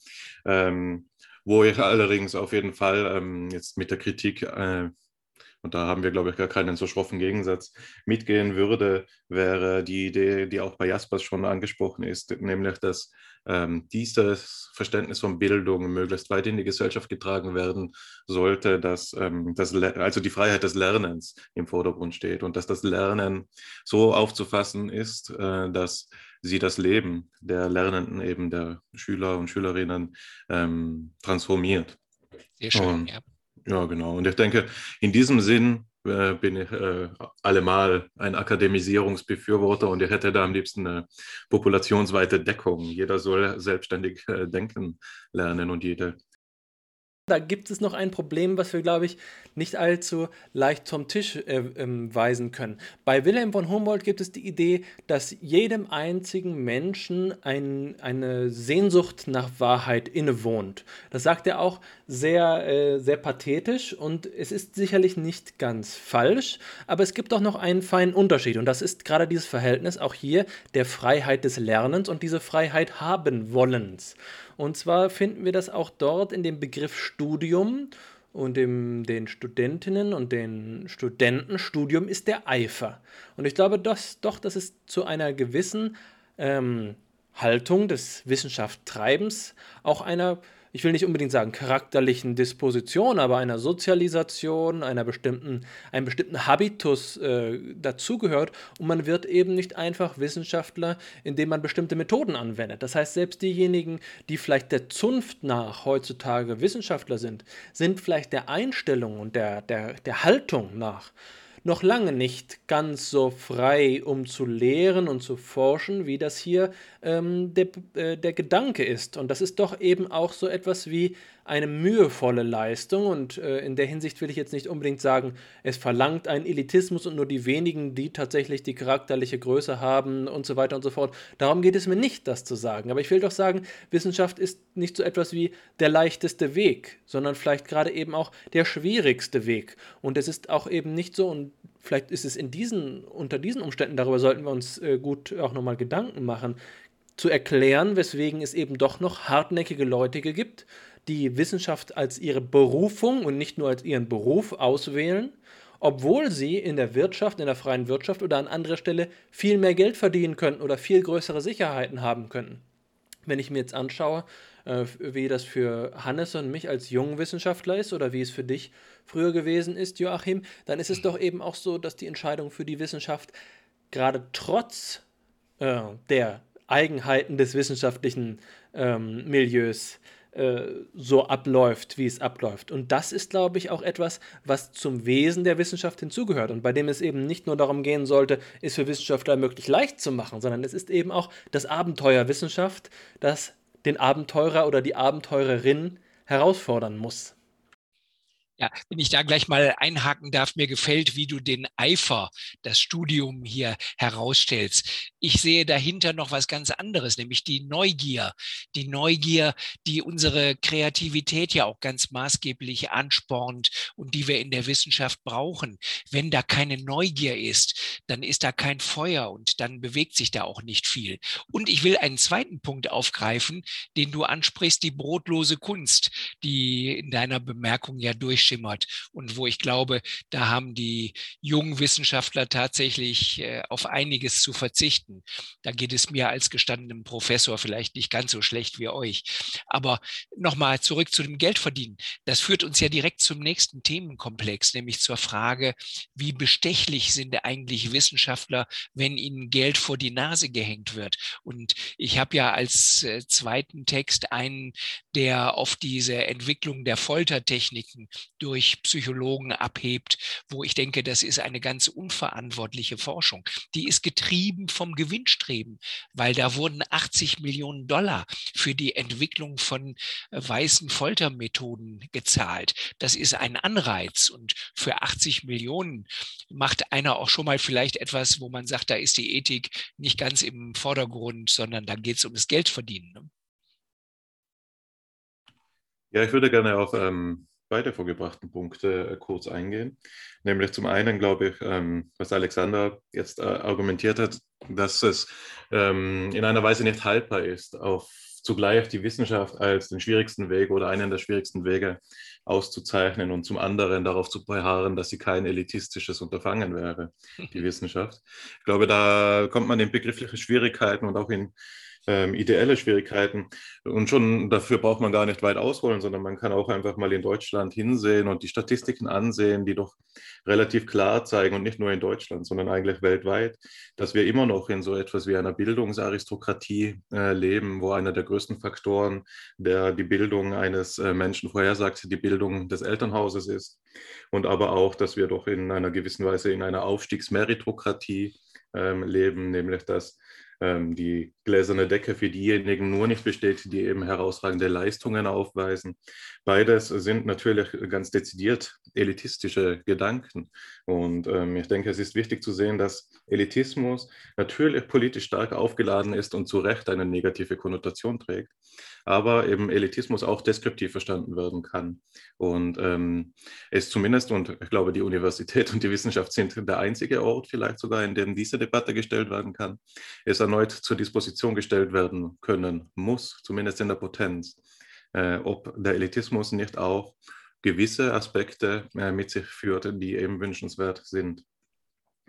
Ähm, wo ich allerdings auf jeden Fall ähm, jetzt mit der Kritik äh, und da haben wir, glaube ich, gar keinen so schroffen Gegensatz, mitgehen würde, wäre die Idee, die auch bei Jaspers schon angesprochen ist, nämlich, dass ähm, dieses Verständnis von Bildung möglichst weit in die Gesellschaft getragen werden sollte, dass ähm, das, also die Freiheit des Lernens im Vordergrund steht und dass das Lernen so aufzufassen ist, äh, dass sie das Leben der Lernenden, eben der Schüler und Schülerinnen, ähm, transformiert. Sehr schön, und, ja. Ja, genau. Und ich denke, in diesem Sinn äh, bin ich äh, allemal ein Akademisierungsbefürworter und ich hätte da am liebsten eine populationsweite Deckung. Jeder soll selbstständig äh, denken lernen und jede da gibt es noch ein Problem, was wir, glaube ich, nicht allzu leicht vom Tisch äh, äh, weisen können. Bei Wilhelm von Humboldt gibt es die Idee, dass jedem einzigen Menschen ein, eine Sehnsucht nach Wahrheit innewohnt. Das sagt er auch sehr, äh, sehr pathetisch und es ist sicherlich nicht ganz falsch, aber es gibt auch noch einen feinen Unterschied und das ist gerade dieses Verhältnis auch hier der Freiheit des Lernens und diese Freiheit haben wollens. Und zwar finden wir das auch dort in dem Begriff Studium und dem, den Studentinnen und den Studenten. Studium ist der Eifer. Und ich glaube dass, doch, dass es zu einer gewissen ähm, Haltung des Wissenschaftstreibens auch einer ich will nicht unbedingt sagen charakterlichen Disposition, aber einer Sozialisation, einer bestimmten, einem bestimmten Habitus äh, dazugehört. Und man wird eben nicht einfach Wissenschaftler, indem man bestimmte Methoden anwendet. Das heißt, selbst diejenigen, die vielleicht der Zunft nach heutzutage Wissenschaftler sind, sind vielleicht der Einstellung und der, der, der Haltung nach noch lange nicht ganz so frei, um zu lehren und zu forschen, wie das hier ähm, der, äh, der Gedanke ist. Und das ist doch eben auch so etwas wie eine mühevolle Leistung und äh, in der Hinsicht will ich jetzt nicht unbedingt sagen, es verlangt einen Elitismus und nur die wenigen, die tatsächlich die charakterliche Größe haben und so weiter und so fort. Darum geht es mir nicht, das zu sagen. Aber ich will doch sagen, Wissenschaft ist nicht so etwas wie der leichteste Weg, sondern vielleicht gerade eben auch der schwierigste Weg. Und es ist auch eben nicht so, und vielleicht ist es in diesen, unter diesen Umständen, darüber sollten wir uns äh, gut auch nochmal Gedanken machen, zu erklären, weswegen es eben doch noch hartnäckige Leute gibt, die Wissenschaft als ihre Berufung und nicht nur als ihren Beruf auswählen, obwohl sie in der Wirtschaft, in der freien Wirtschaft oder an anderer Stelle viel mehr Geld verdienen könnten oder viel größere Sicherheiten haben könnten. Wenn ich mir jetzt anschaue, äh, wie das für Hannes und mich als jungen Wissenschaftler ist oder wie es für dich früher gewesen ist, Joachim, dann ist es doch eben auch so, dass die Entscheidung für die Wissenschaft gerade trotz äh, der Eigenheiten des wissenschaftlichen ähm, Milieus so abläuft, wie es abläuft. Und das ist, glaube ich, auch etwas, was zum Wesen der Wissenschaft hinzugehört und bei dem es eben nicht nur darum gehen sollte, es für Wissenschaftler möglichst leicht zu machen, sondern es ist eben auch das Abenteuer Wissenschaft, das den Abenteurer oder die Abenteurerin herausfordern muss. Ja, wenn ich da gleich mal einhaken darf, mir gefällt, wie du den Eifer, das Studium hier herausstellst. Ich sehe dahinter noch was ganz anderes, nämlich die Neugier. Die Neugier, die unsere Kreativität ja auch ganz maßgeblich anspornt und die wir in der Wissenschaft brauchen. Wenn da keine Neugier ist, dann ist da kein Feuer und dann bewegt sich da auch nicht viel. Und ich will einen zweiten Punkt aufgreifen, den du ansprichst, die brotlose Kunst, die in deiner Bemerkung ja durch durchschimmert und wo ich glaube, da haben die jungen Wissenschaftler tatsächlich äh, auf einiges zu verzichten. Da geht es mir als gestandenem Professor vielleicht nicht ganz so schlecht wie euch. Aber nochmal zurück zu dem Geldverdienen. Das führt uns ja direkt zum nächsten Themenkomplex, nämlich zur Frage, wie bestechlich sind eigentlich Wissenschaftler, wenn ihnen Geld vor die Nase gehängt wird. Und ich habe ja als äh, zweiten Text einen, der auf diese Entwicklung der Foltertechniken durch Psychologen abhebt, wo ich denke, das ist eine ganz unverantwortliche Forschung. Die ist getrieben vom Gewinnstreben, weil da wurden 80 Millionen Dollar für die Entwicklung von äh, weißen Foltermethoden gezahlt. Das ist ein Anreiz und für 80 Millionen macht einer auch schon mal vielleicht etwas, wo man sagt, da ist die Ethik nicht ganz im Vordergrund, sondern da geht es um das Geldverdienen. Ne? Ja, ich würde gerne auf ähm, beide vorgebrachten Punkte äh, kurz eingehen. Nämlich zum einen glaube ich, ähm, was Alexander jetzt äh, argumentiert hat, dass es ähm, in einer Weise nicht haltbar ist, auf zugleich die Wissenschaft als den schwierigsten Weg oder einen der schwierigsten Wege auszuzeichnen und zum anderen darauf zu beharren, dass sie kein elitistisches Unterfangen wäre, die Wissenschaft. Ich glaube, da kommt man in begriffliche Schwierigkeiten und auch in ähm, ideelle Schwierigkeiten. Und schon dafür braucht man gar nicht weit ausholen, sondern man kann auch einfach mal in Deutschland hinsehen und die Statistiken ansehen, die doch relativ klar zeigen, und nicht nur in Deutschland, sondern eigentlich weltweit, dass wir immer noch in so etwas wie einer Bildungsaristokratie äh, leben, wo einer der größten Faktoren, der die Bildung eines äh, Menschen vorhersagt, die Bildung des Elternhauses ist. Und aber auch, dass wir doch in einer gewissen Weise in einer Aufstiegsmeritokratie ähm, leben, nämlich dass die gläserne Decke für diejenigen nur nicht besteht, die eben herausragende Leistungen aufweisen. Beides sind natürlich ganz dezidiert elitistische Gedanken. Und ähm, ich denke, es ist wichtig zu sehen, dass Elitismus natürlich politisch stark aufgeladen ist und zu Recht eine negative Konnotation trägt, aber eben Elitismus auch deskriptiv verstanden werden kann. Und ähm, es zumindest, und ich glaube, die Universität und die Wissenschaft sind der einzige Ort vielleicht sogar, in dem diese Debatte gestellt werden kann, es erneut zur Disposition gestellt werden können muss, zumindest in der Potenz, äh, ob der Elitismus nicht auch gewisse Aspekte äh, mit sich führt, die eben wünschenswert sind.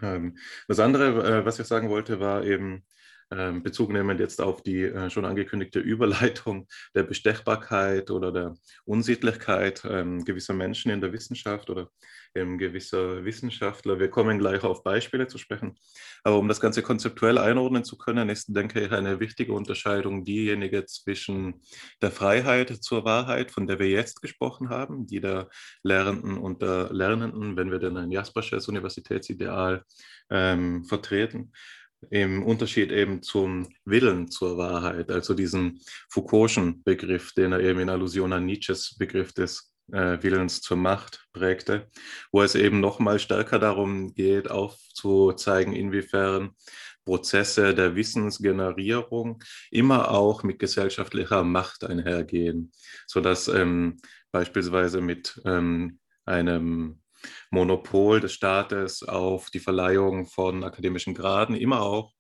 Ähm, das andere, äh, was ich sagen wollte, war eben, Bezug nehmend jetzt auf die äh, schon angekündigte Überleitung der Bestechbarkeit oder der Unsittlichkeit ähm, gewisser Menschen in der Wissenschaft oder gewisser Wissenschaftler. Wir kommen gleich auf Beispiele zu sprechen. Aber um das Ganze konzeptuell einordnen zu können, ist, denke ich, eine wichtige Unterscheidung diejenige zwischen der Freiheit zur Wahrheit, von der wir jetzt gesprochen haben, die der Lehrenden und der Lernenden, wenn wir denn ein Jaspersches Universitätsideal ähm, vertreten, im Unterschied eben zum Willen zur Wahrheit, also diesen Foucault'schen Begriff, den er eben in Allusion an Nietzsches Begriff des äh, Willens zur Macht prägte, wo es eben noch mal stärker darum geht, aufzuzeigen, inwiefern Prozesse der Wissensgenerierung immer auch mit gesellschaftlicher Macht einhergehen, sodass ähm, beispielsweise mit ähm, einem Monopol des Staates auf die Verleihung von akademischen Graden, immer auch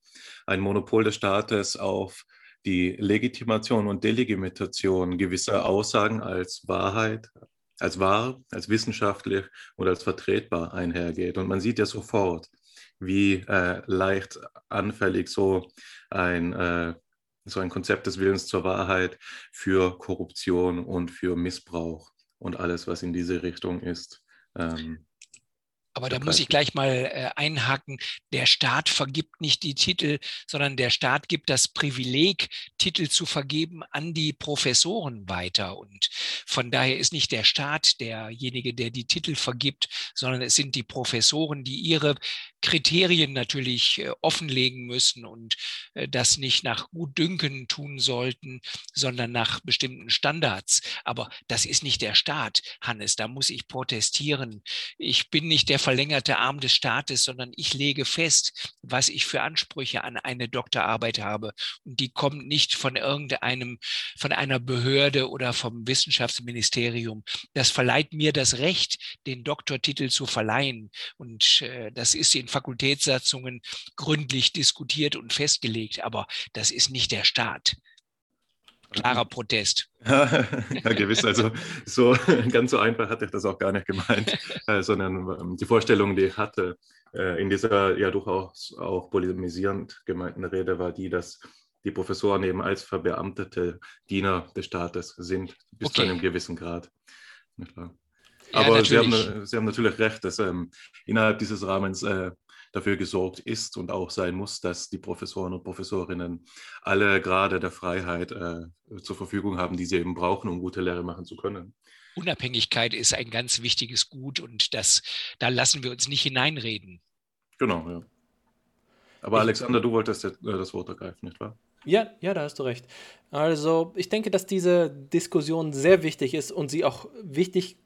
ein Monopol des Staates auf die Legitimation und Delegitimation gewisser Aussagen als Wahrheit, als wahr, als wissenschaftlich oder als vertretbar einhergeht. Und man sieht ja sofort, wie äh, leicht anfällig so ein, äh, so ein Konzept des Willens zur Wahrheit für Korruption und für Missbrauch und alles, was in diese Richtung ist, ähm, aber da muss ich gleich mal äh, einhaken. Der Staat vergibt nicht die Titel, sondern der Staat gibt das Privileg, Titel zu vergeben an die Professoren weiter. Und von daher ist nicht der Staat derjenige, der die Titel vergibt, sondern es sind die Professoren, die ihre Kriterien natürlich äh, offenlegen müssen und äh, das nicht nach Gutdünken tun sollten, sondern nach bestimmten Standards. Aber das ist nicht der Staat, Hannes. Da muss ich protestieren. Ich bin nicht der verlängerte Arm des Staates, sondern ich lege fest, was ich für Ansprüche an eine Doktorarbeit habe. Und die kommen nicht von irgendeinem, von einer Behörde oder vom Wissenschaftsministerium. Das verleiht mir das Recht, den Doktortitel zu verleihen. Und äh, das ist in Fakultätssatzungen gründlich diskutiert und festgelegt. Aber das ist nicht der Staat klarer Protest. ja, gewiss. Also so ganz so einfach hatte ich das auch gar nicht gemeint, äh, sondern ähm, die Vorstellung, die ich hatte äh, in dieser ja durchaus auch polemisierend gemeinten Rede war die, dass die Professoren eben als verbeamtete Diener des Staates sind, bis okay. zu einem gewissen Grad. Aber ja, Sie, haben, Sie, haben, natürlich recht, dass ähm, innerhalb dieses Rahmens äh, dafür gesorgt ist und auch sein muss, dass die Professoren und Professorinnen alle Grade der Freiheit äh, zur Verfügung haben, die sie eben brauchen, um gute Lehre machen zu können. Unabhängigkeit ist ein ganz wichtiges Gut und das, da lassen wir uns nicht hineinreden. Genau, ja. Aber Alexander, du wolltest äh, das Wort ergreifen, nicht wahr? Ja, ja, da hast du recht. Also ich denke, dass diese Diskussion sehr wichtig ist und sie auch wichtig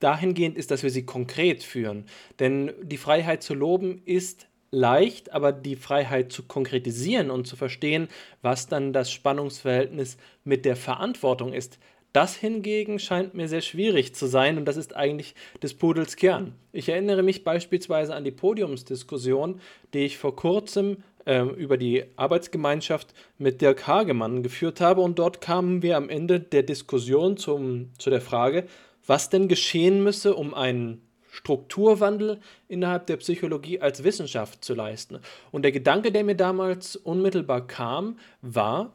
dahingehend ist, dass wir sie konkret führen. Denn die Freiheit zu loben ist leicht, aber die Freiheit zu konkretisieren und zu verstehen, was dann das Spannungsverhältnis mit der Verantwortung ist, das hingegen scheint mir sehr schwierig zu sein und das ist eigentlich des Pudels Kern. Ich erinnere mich beispielsweise an die Podiumsdiskussion, die ich vor kurzem äh, über die Arbeitsgemeinschaft mit Dirk Hagemann geführt habe und dort kamen wir am Ende der Diskussion zum, zu der Frage, was denn geschehen müsse, um einen Strukturwandel innerhalb der Psychologie als Wissenschaft zu leisten. Und der Gedanke, der mir damals unmittelbar kam, war,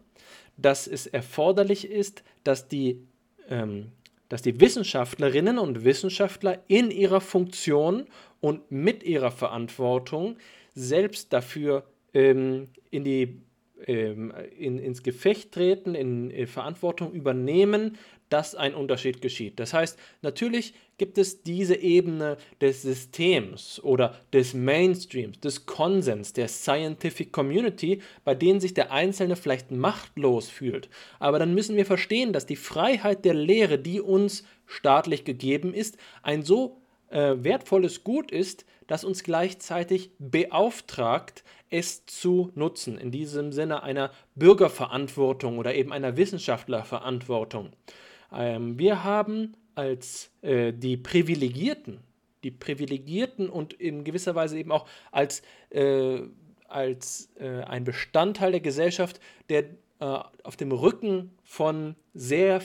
dass es erforderlich ist, dass die, ähm, dass die Wissenschaftlerinnen und Wissenschaftler in ihrer Funktion und mit ihrer Verantwortung selbst dafür ähm, in die, ähm, in, ins Gefecht treten, in, in Verantwortung übernehmen, dass ein Unterschied geschieht. Das heißt, natürlich gibt es diese Ebene des Systems oder des Mainstreams, des Konsens, der Scientific Community, bei denen sich der Einzelne vielleicht machtlos fühlt. Aber dann müssen wir verstehen, dass die Freiheit der Lehre, die uns staatlich gegeben ist, ein so äh, wertvolles Gut ist, das uns gleichzeitig beauftragt, es zu nutzen, in diesem Sinne einer Bürgerverantwortung oder eben einer Wissenschaftlerverantwortung. Ähm, wir haben als äh, die Privilegierten, die Privilegierten und in gewisser Weise eben auch als, äh, als äh, ein Bestandteil der Gesellschaft, der äh, auf dem Rücken von sehr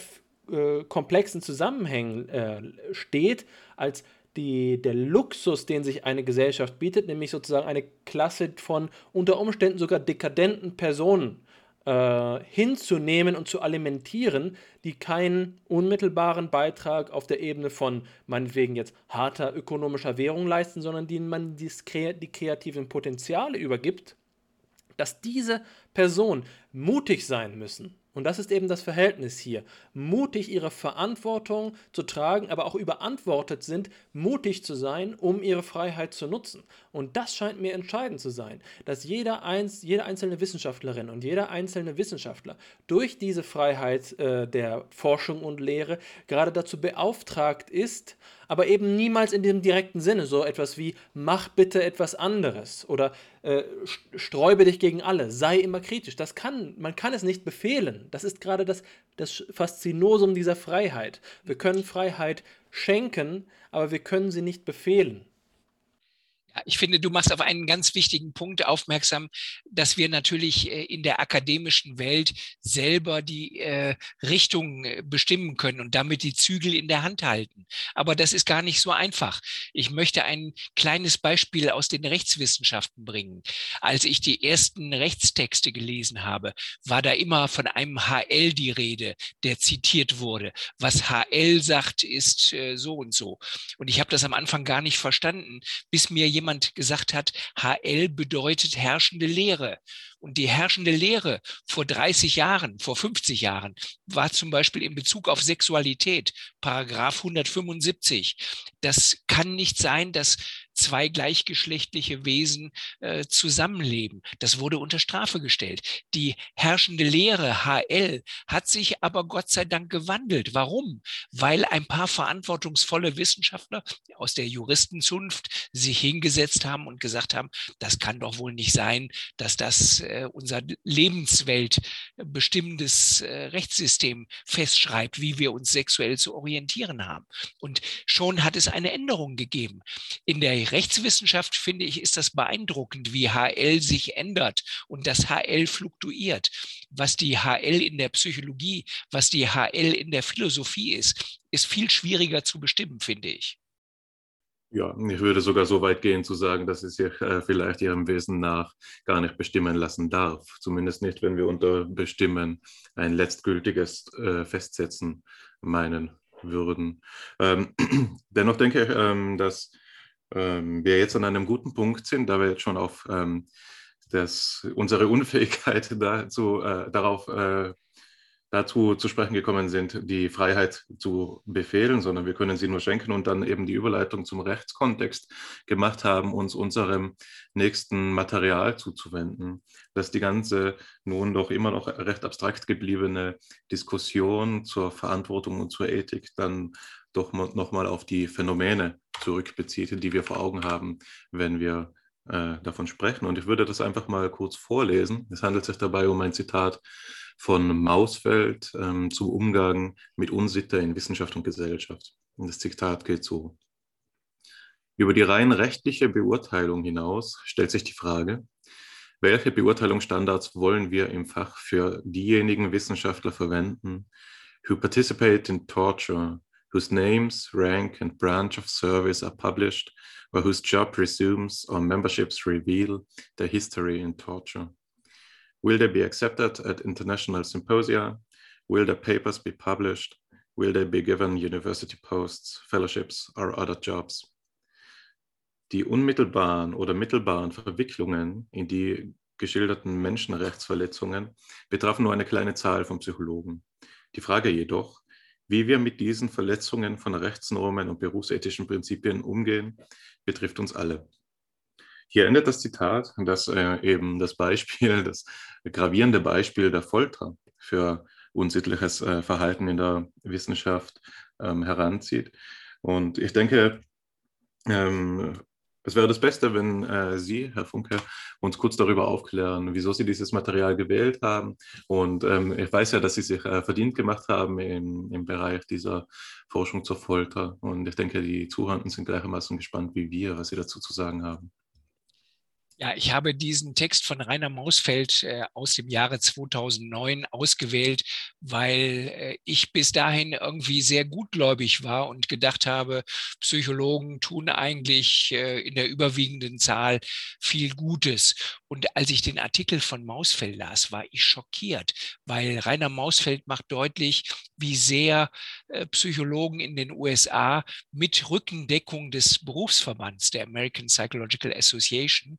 äh, komplexen Zusammenhängen äh, steht, als die, der Luxus, den sich eine Gesellschaft bietet, nämlich sozusagen eine Klasse von unter Umständen sogar dekadenten Personen äh, hinzunehmen und zu alimentieren, die keinen unmittelbaren Beitrag auf der Ebene von meinetwegen jetzt harter ökonomischer Währung leisten, sondern denen man die kreativen Potenziale übergibt, dass diese Personen mutig sein müssen und das ist eben das Verhältnis hier. Mutig ihre Verantwortung zu tragen, aber auch überantwortet sind, mutig zu sein, um ihre Freiheit zu nutzen. Und das scheint mir entscheidend zu sein, dass jeder eins, jede einzelne Wissenschaftlerin und jeder einzelne Wissenschaftler durch diese Freiheit äh, der Forschung und Lehre gerade dazu beauftragt ist, aber eben niemals in dem direkten Sinne, so etwas wie mach bitte etwas anderes oder äh, sträube dich gegen alle, sei immer kritisch. Das kann, man kann es nicht befehlen. Das ist gerade das, das Faszinosum dieser Freiheit. Wir können Freiheit schenken, aber wir können sie nicht befehlen ich finde, du machst auf einen ganz wichtigen Punkt aufmerksam, dass wir natürlich äh, in der akademischen Welt selber die äh, Richtung äh, bestimmen können und damit die Zügel in der Hand halten. Aber das ist gar nicht so einfach. Ich möchte ein kleines Beispiel aus den Rechtswissenschaften bringen. Als ich die ersten Rechtstexte gelesen habe, war da immer von einem HL die Rede, der zitiert wurde. Was HL sagt, ist so und so. Und ich habe das am Anfang gar nicht verstanden, bis mir jemand jemand gesagt hat, HL bedeutet herrschende Lehre. Und die herrschende Lehre vor 30 Jahren, vor 50 Jahren, war zum Beispiel in Bezug auf Sexualität, Paragraph 175. Das kann nicht sein, dass zwei gleichgeschlechtliche Wesen äh, zusammenleben. Das wurde unter Strafe gestellt. Die herrschende Lehre HL hat sich aber Gott sei Dank gewandelt. Warum? Weil ein paar verantwortungsvolle Wissenschaftler aus der Juristenzunft sich hingesetzt haben und gesagt haben, das kann doch wohl nicht sein, dass das äh, unser Lebenswelt bestimmendes äh, Rechtssystem festschreibt, wie wir uns sexuell zu orientieren haben. Und schon hat es eine Änderung gegeben. In der Rechtswissenschaft, finde ich, ist das beeindruckend, wie HL sich ändert und das HL fluktuiert. Was die HL in der Psychologie, was die HL in der Philosophie ist, ist viel schwieriger zu bestimmen, finde ich. Ja, ich würde sogar so weit gehen zu sagen, dass es sich äh, vielleicht ihrem Wesen nach gar nicht bestimmen lassen darf. Zumindest nicht, wenn wir unter Bestimmen ein letztgültiges äh, Festsetzen meinen würden. Ähm, dennoch denke ich, ähm, dass ähm, wir jetzt an einem guten Punkt sind, da wir jetzt schon auf ähm, das, unsere Unfähigkeit dazu, äh, darauf äh, dazu zu sprechen gekommen sind, die Freiheit zu befehlen, sondern wir können sie nur schenken und dann eben die Überleitung zum Rechtskontext gemacht haben, uns unserem nächsten Material zuzuwenden, dass die ganze nun doch immer noch recht abstrakt gebliebene Diskussion zur Verantwortung und zur Ethik dann doch nochmal auf die Phänomene zurückbezieht, die wir vor Augen haben, wenn wir äh, davon sprechen. Und ich würde das einfach mal kurz vorlesen. Es handelt sich dabei um ein Zitat von Mausfeld ähm, zum Umgang mit Unsitte in Wissenschaft und Gesellschaft. Und das Zitat geht so. Über die rein rechtliche Beurteilung hinaus stellt sich die Frage, welche Beurteilungsstandards wollen wir im Fach für diejenigen Wissenschaftler verwenden, who participate in torture, whose names, rank and branch of service are published, or whose job resumes or memberships reveal their history in torture? Will they be accepted at international symposia? Will their papers be published? Will they be given university posts, fellowships or other jobs? Die unmittelbaren oder mittelbaren Verwicklungen in die geschilderten Menschenrechtsverletzungen betrafen nur eine kleine Zahl von Psychologen. Die Frage jedoch, wie wir mit diesen Verletzungen von Rechtsnormen und berufsethischen Prinzipien umgehen, betrifft uns alle. Hier endet das Zitat, das äh, eben das Beispiel, das gravierende Beispiel der Folter für unsittliches äh, Verhalten in der Wissenschaft ähm, heranzieht. Und ich denke, ähm, es wäre das Beste, wenn äh, Sie, Herr Funke, uns kurz darüber aufklären, wieso Sie dieses Material gewählt haben. Und ähm, ich weiß ja, dass Sie sich äh, verdient gemacht haben im, im Bereich dieser Forschung zur Folter. Und ich denke, die Zuhörenden sind gleichermaßen gespannt wie wir, was Sie dazu zu sagen haben. Ja, ich habe diesen Text von Rainer Mausfeld äh, aus dem Jahre 2009 ausgewählt, weil äh, ich bis dahin irgendwie sehr gutgläubig war und gedacht habe, Psychologen tun eigentlich äh, in der überwiegenden Zahl viel Gutes. Und als ich den Artikel von Mausfeld las, war ich schockiert, weil Rainer Mausfeld macht deutlich, wie sehr äh, Psychologen in den USA mit Rückendeckung des Berufsverbands der American Psychological Association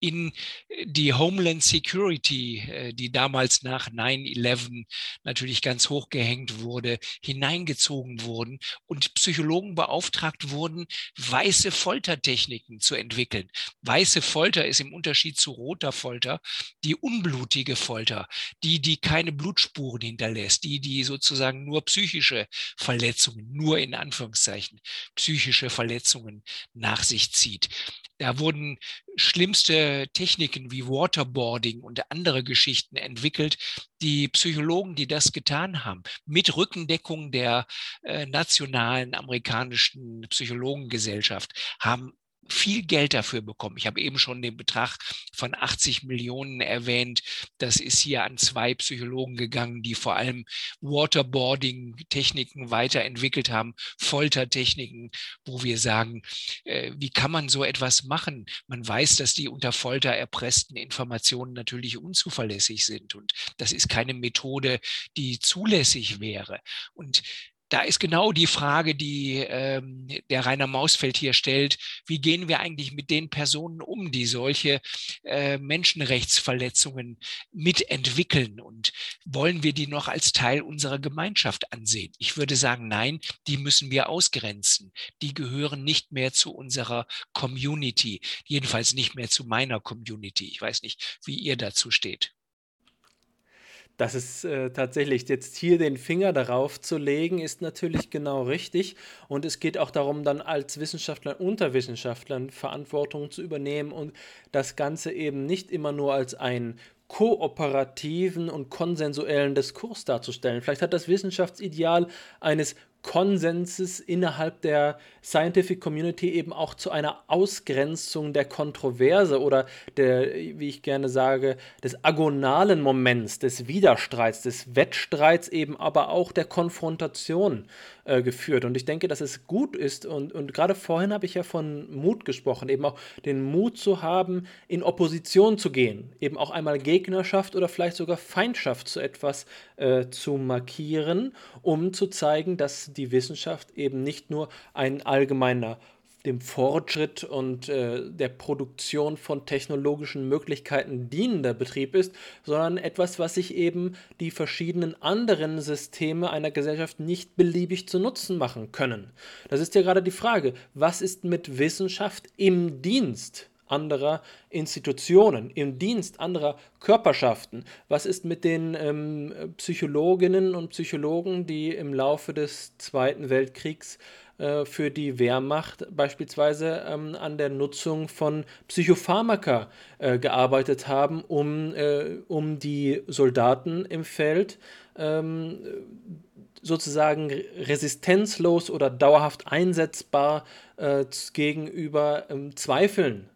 in äh, die Homeland Security, äh, die damals nach 9-11 natürlich ganz hochgehängt wurde, hineingezogen wurden und Psychologen beauftragt wurden, weiße Foltertechniken zu entwickeln. Weiße Folter ist im Unterschied zu roter Folter die unblutige Folter, die, die keine Blutspuren hinterlässt, die, die sozusagen nur psychische Verletzungen, nur in Anführungszeichen psychische Verletzungen nach sich zieht. Da wurden schlimmste Techniken wie Waterboarding und andere Geschichten entwickelt. Die Psychologen, die das getan haben, mit Rückendeckung der äh, nationalen amerikanischen Psychologengesellschaft, haben viel Geld dafür bekommen. Ich habe eben schon den Betrag von 80 Millionen erwähnt. Das ist hier an zwei Psychologen gegangen, die vor allem Waterboarding-Techniken weiterentwickelt haben, Foltertechniken, wo wir sagen, äh, wie kann man so etwas machen? Man weiß, dass die unter Folter erpressten Informationen natürlich unzuverlässig sind und das ist keine Methode, die zulässig wäre. Und da ist genau die Frage, die ähm, der Rainer Mausfeld hier stellt. Wie gehen wir eigentlich mit den Personen um, die solche äh, Menschenrechtsverletzungen mitentwickeln? Und wollen wir die noch als Teil unserer Gemeinschaft ansehen? Ich würde sagen, nein, die müssen wir ausgrenzen. Die gehören nicht mehr zu unserer Community, jedenfalls nicht mehr zu meiner Community. Ich weiß nicht, wie ihr dazu steht. Das ist äh, tatsächlich jetzt hier den Finger darauf zu legen, ist natürlich genau richtig. Und es geht auch darum, dann als Wissenschaftler unter Wissenschaftlern Verantwortung zu übernehmen und das Ganze eben nicht immer nur als einen kooperativen und konsensuellen Diskurs darzustellen. Vielleicht hat das Wissenschaftsideal eines Konsenses innerhalb der Scientific Community eben auch zu einer Ausgrenzung der Kontroverse oder der, wie ich gerne sage, des agonalen Moments, des Widerstreits, des Wettstreits, eben aber auch der Konfrontation äh, geführt. Und ich denke, dass es gut ist und, und gerade vorhin habe ich ja von Mut gesprochen, eben auch den Mut zu haben, in Opposition zu gehen, eben auch einmal Gegnerschaft oder vielleicht sogar Feindschaft zu etwas äh, zu markieren, um zu zeigen, dass die Wissenschaft eben nicht nur ein allgemeiner dem Fortschritt und äh, der Produktion von technologischen Möglichkeiten dienender Betrieb ist, sondern etwas, was sich eben die verschiedenen anderen Systeme einer Gesellschaft nicht beliebig zu Nutzen machen können. Das ist ja gerade die Frage, was ist mit Wissenschaft im Dienst anderer Institutionen, im Dienst anderer Körperschaften? Was ist mit den ähm, Psychologinnen und Psychologen, die im Laufe des Zweiten Weltkriegs äh, für die Wehrmacht beispielsweise ähm, an der Nutzung von Psychopharmaka äh, gearbeitet haben, um, äh, um die Soldaten im Feld ähm, sozusagen resistenzlos oder dauerhaft einsetzbar äh, gegenüber ähm, Zweifeln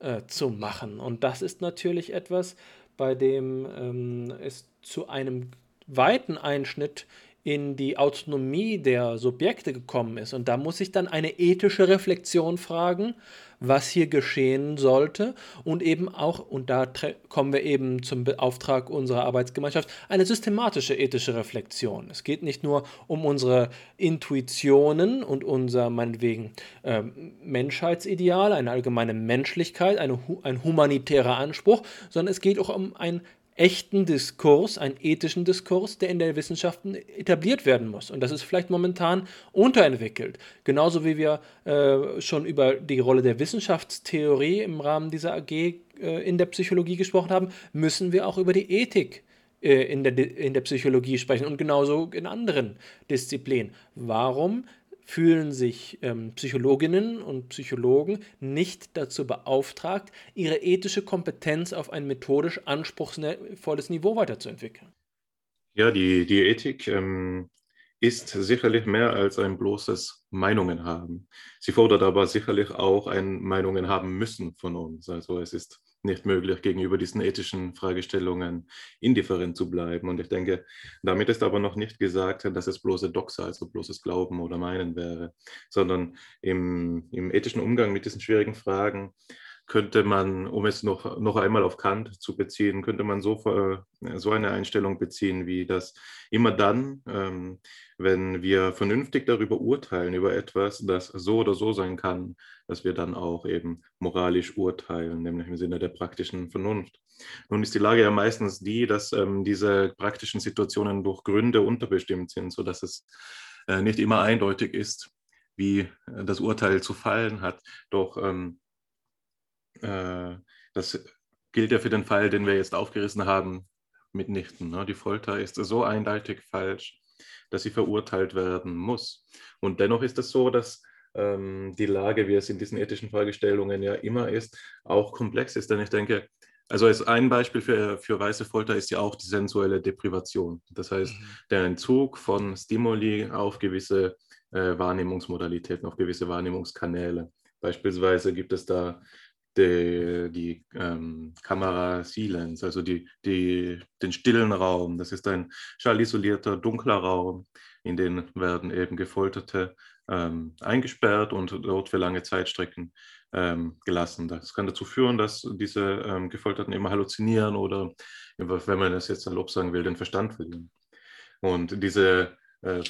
äh, zu machen. Und das ist natürlich etwas, bei dem ähm, es zu einem weiten Einschnitt in die Autonomie der Subjekte gekommen ist. Und da muss ich dann eine ethische Reflexion fragen, was hier geschehen sollte und eben auch, und da kommen wir eben zum Auftrag unserer Arbeitsgemeinschaft, eine systematische ethische Reflexion. Es geht nicht nur um unsere Intuitionen und unser meinetwegen äh, Menschheitsideal, eine allgemeine Menschlichkeit, eine, ein humanitärer Anspruch, sondern es geht auch um ein echten Diskurs, einen ethischen Diskurs, der in der Wissenschaften etabliert werden muss. Und das ist vielleicht momentan unterentwickelt. Genauso wie wir äh, schon über die Rolle der Wissenschaftstheorie im Rahmen dieser AG äh, in der Psychologie gesprochen haben, müssen wir auch über die Ethik äh, in, der, in der Psychologie sprechen und genauso in anderen Disziplinen. Warum fühlen sich ähm, Psychologinnen und Psychologen nicht dazu beauftragt, ihre ethische Kompetenz auf ein methodisch anspruchsvolles Niveau weiterzuentwickeln. Ja, die, die Ethik ähm, ist sicherlich mehr als ein bloßes Meinungen haben. Sie fordert aber sicherlich auch ein Meinungen haben müssen von uns. Also es ist nicht möglich, gegenüber diesen ethischen Fragestellungen indifferent zu bleiben. Und ich denke, damit ist aber noch nicht gesagt, dass es bloße Doxa, also bloßes Glauben oder Meinen wäre, sondern im, im ethischen Umgang mit diesen schwierigen Fragen könnte man, um es noch, noch einmal auf Kant zu beziehen, könnte man so, äh, so eine Einstellung beziehen, wie das immer dann, ähm, wenn wir vernünftig darüber urteilen, über etwas, das so oder so sein kann, dass wir dann auch eben moralisch urteilen, nämlich im Sinne der praktischen Vernunft. Nun ist die Lage ja meistens die, dass ähm, diese praktischen Situationen durch Gründe unterbestimmt sind, sodass es äh, nicht immer eindeutig ist, wie äh, das Urteil zu fallen hat. Doch ähm, äh, das gilt ja für den Fall, den wir jetzt aufgerissen haben, mitnichten. Ne? Die Folter ist so eindeutig falsch, dass sie verurteilt werden muss. Und dennoch ist es so, dass ähm, die Lage, wie es in diesen ethischen Fragestellungen ja immer ist, auch komplex ist. Denn ich denke, also als ein Beispiel für, für weiße Folter ist ja auch die sensuelle Deprivation. Das heißt, mhm. der Entzug von Stimuli auf gewisse äh, Wahrnehmungsmodalitäten, auf gewisse Wahrnehmungskanäle. Beispielsweise gibt es da die, die ähm, Kamera Silence, also die, die, den stillen Raum. Das ist ein schallisolierter, dunkler Raum, in den werden eben Gefolterte ähm, eingesperrt und dort für lange Zeitstrecken ähm, gelassen. Das kann dazu führen, dass diese ähm, Gefolterten immer halluzinieren oder, wenn man das jetzt salopp sagen will, den Verstand verlieren. Und diese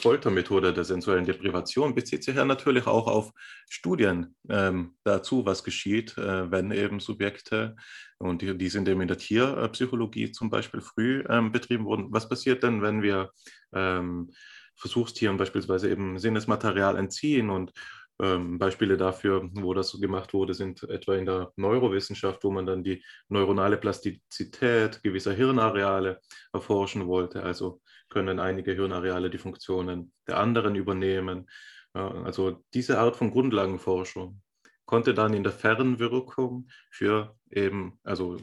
Foltermethode der sensuellen Deprivation bezieht sich ja natürlich auch auf Studien ähm, dazu, was geschieht, äh, wenn eben Subjekte, und die, die sind eben in der Tierpsychologie zum Beispiel früh ähm, betrieben wurden. Was passiert denn, wenn wir ähm, Versuchstieren beispielsweise eben Sinnesmaterial entziehen und ähm, Beispiele dafür, wo das so gemacht wurde, sind etwa in der Neurowissenschaft, wo man dann die neuronale Plastizität gewisser Hirnareale erforschen wollte. Also können einige Hirnareale die Funktionen der anderen übernehmen. Also diese Art von Grundlagenforschung konnte dann in der Fernwirkung für eben, also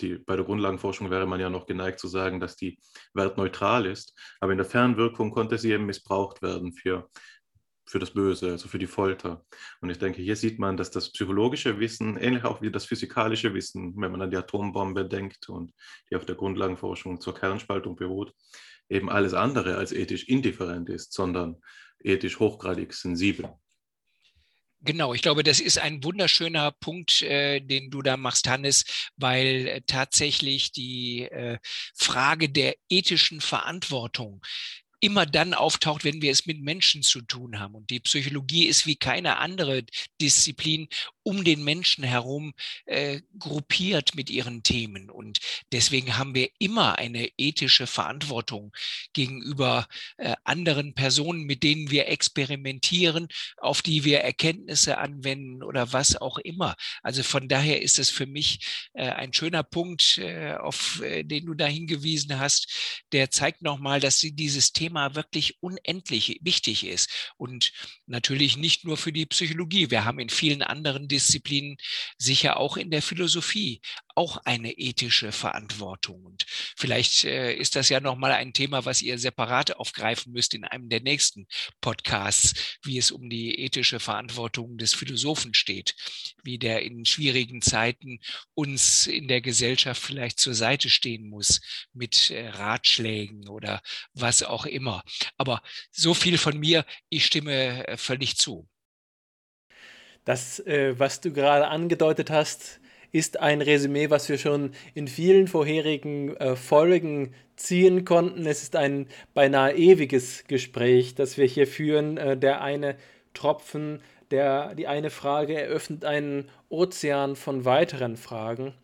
die, bei der Grundlagenforschung wäre man ja noch geneigt zu sagen, dass die wertneutral ist, aber in der Fernwirkung konnte sie eben missbraucht werden für für das Böse, also für die Folter. Und ich denke, hier sieht man, dass das psychologische Wissen, ähnlich auch wie das physikalische Wissen, wenn man an die Atombombe denkt und die auf der Grundlagenforschung zur Kernspaltung beruht, eben alles andere als ethisch indifferent ist, sondern ethisch hochgradig sensibel. Genau, ich glaube, das ist ein wunderschöner Punkt, äh, den du da machst, Hannes, weil äh, tatsächlich die äh, Frage der ethischen Verantwortung immer dann auftaucht, wenn wir es mit Menschen zu tun haben. Und die Psychologie ist wie keine andere Disziplin um den Menschen herum äh, gruppiert mit ihren Themen. Und deswegen haben wir immer eine ethische Verantwortung gegenüber äh, anderen Personen, mit denen wir experimentieren, auf die wir Erkenntnisse anwenden oder was auch immer. Also von daher ist es für mich äh, ein schöner Punkt, äh, auf äh, den du da hingewiesen hast. Der zeigt nochmal, dass dieses Thema wirklich unendlich wichtig ist. Und natürlich nicht nur für die Psychologie. Wir haben in vielen anderen Disziplinen, sicher auch in der Philosophie, auch eine ethische Verantwortung. Und vielleicht äh, ist das ja nochmal ein Thema, was ihr separat aufgreifen müsst in einem der nächsten Podcasts, wie es um die ethische Verantwortung des Philosophen steht, wie der in schwierigen Zeiten uns in der Gesellschaft vielleicht zur Seite stehen muss mit äh, Ratschlägen oder was auch immer. Aber so viel von mir, ich stimme äh, völlig zu. Das, äh, was du gerade angedeutet hast, ist ein Resümee, was wir schon in vielen vorherigen äh, Folgen ziehen konnten. Es ist ein beinahe ewiges Gespräch, das wir hier führen. Äh, der eine Tropfen, der, die eine Frage eröffnet einen Ozean von weiteren Fragen.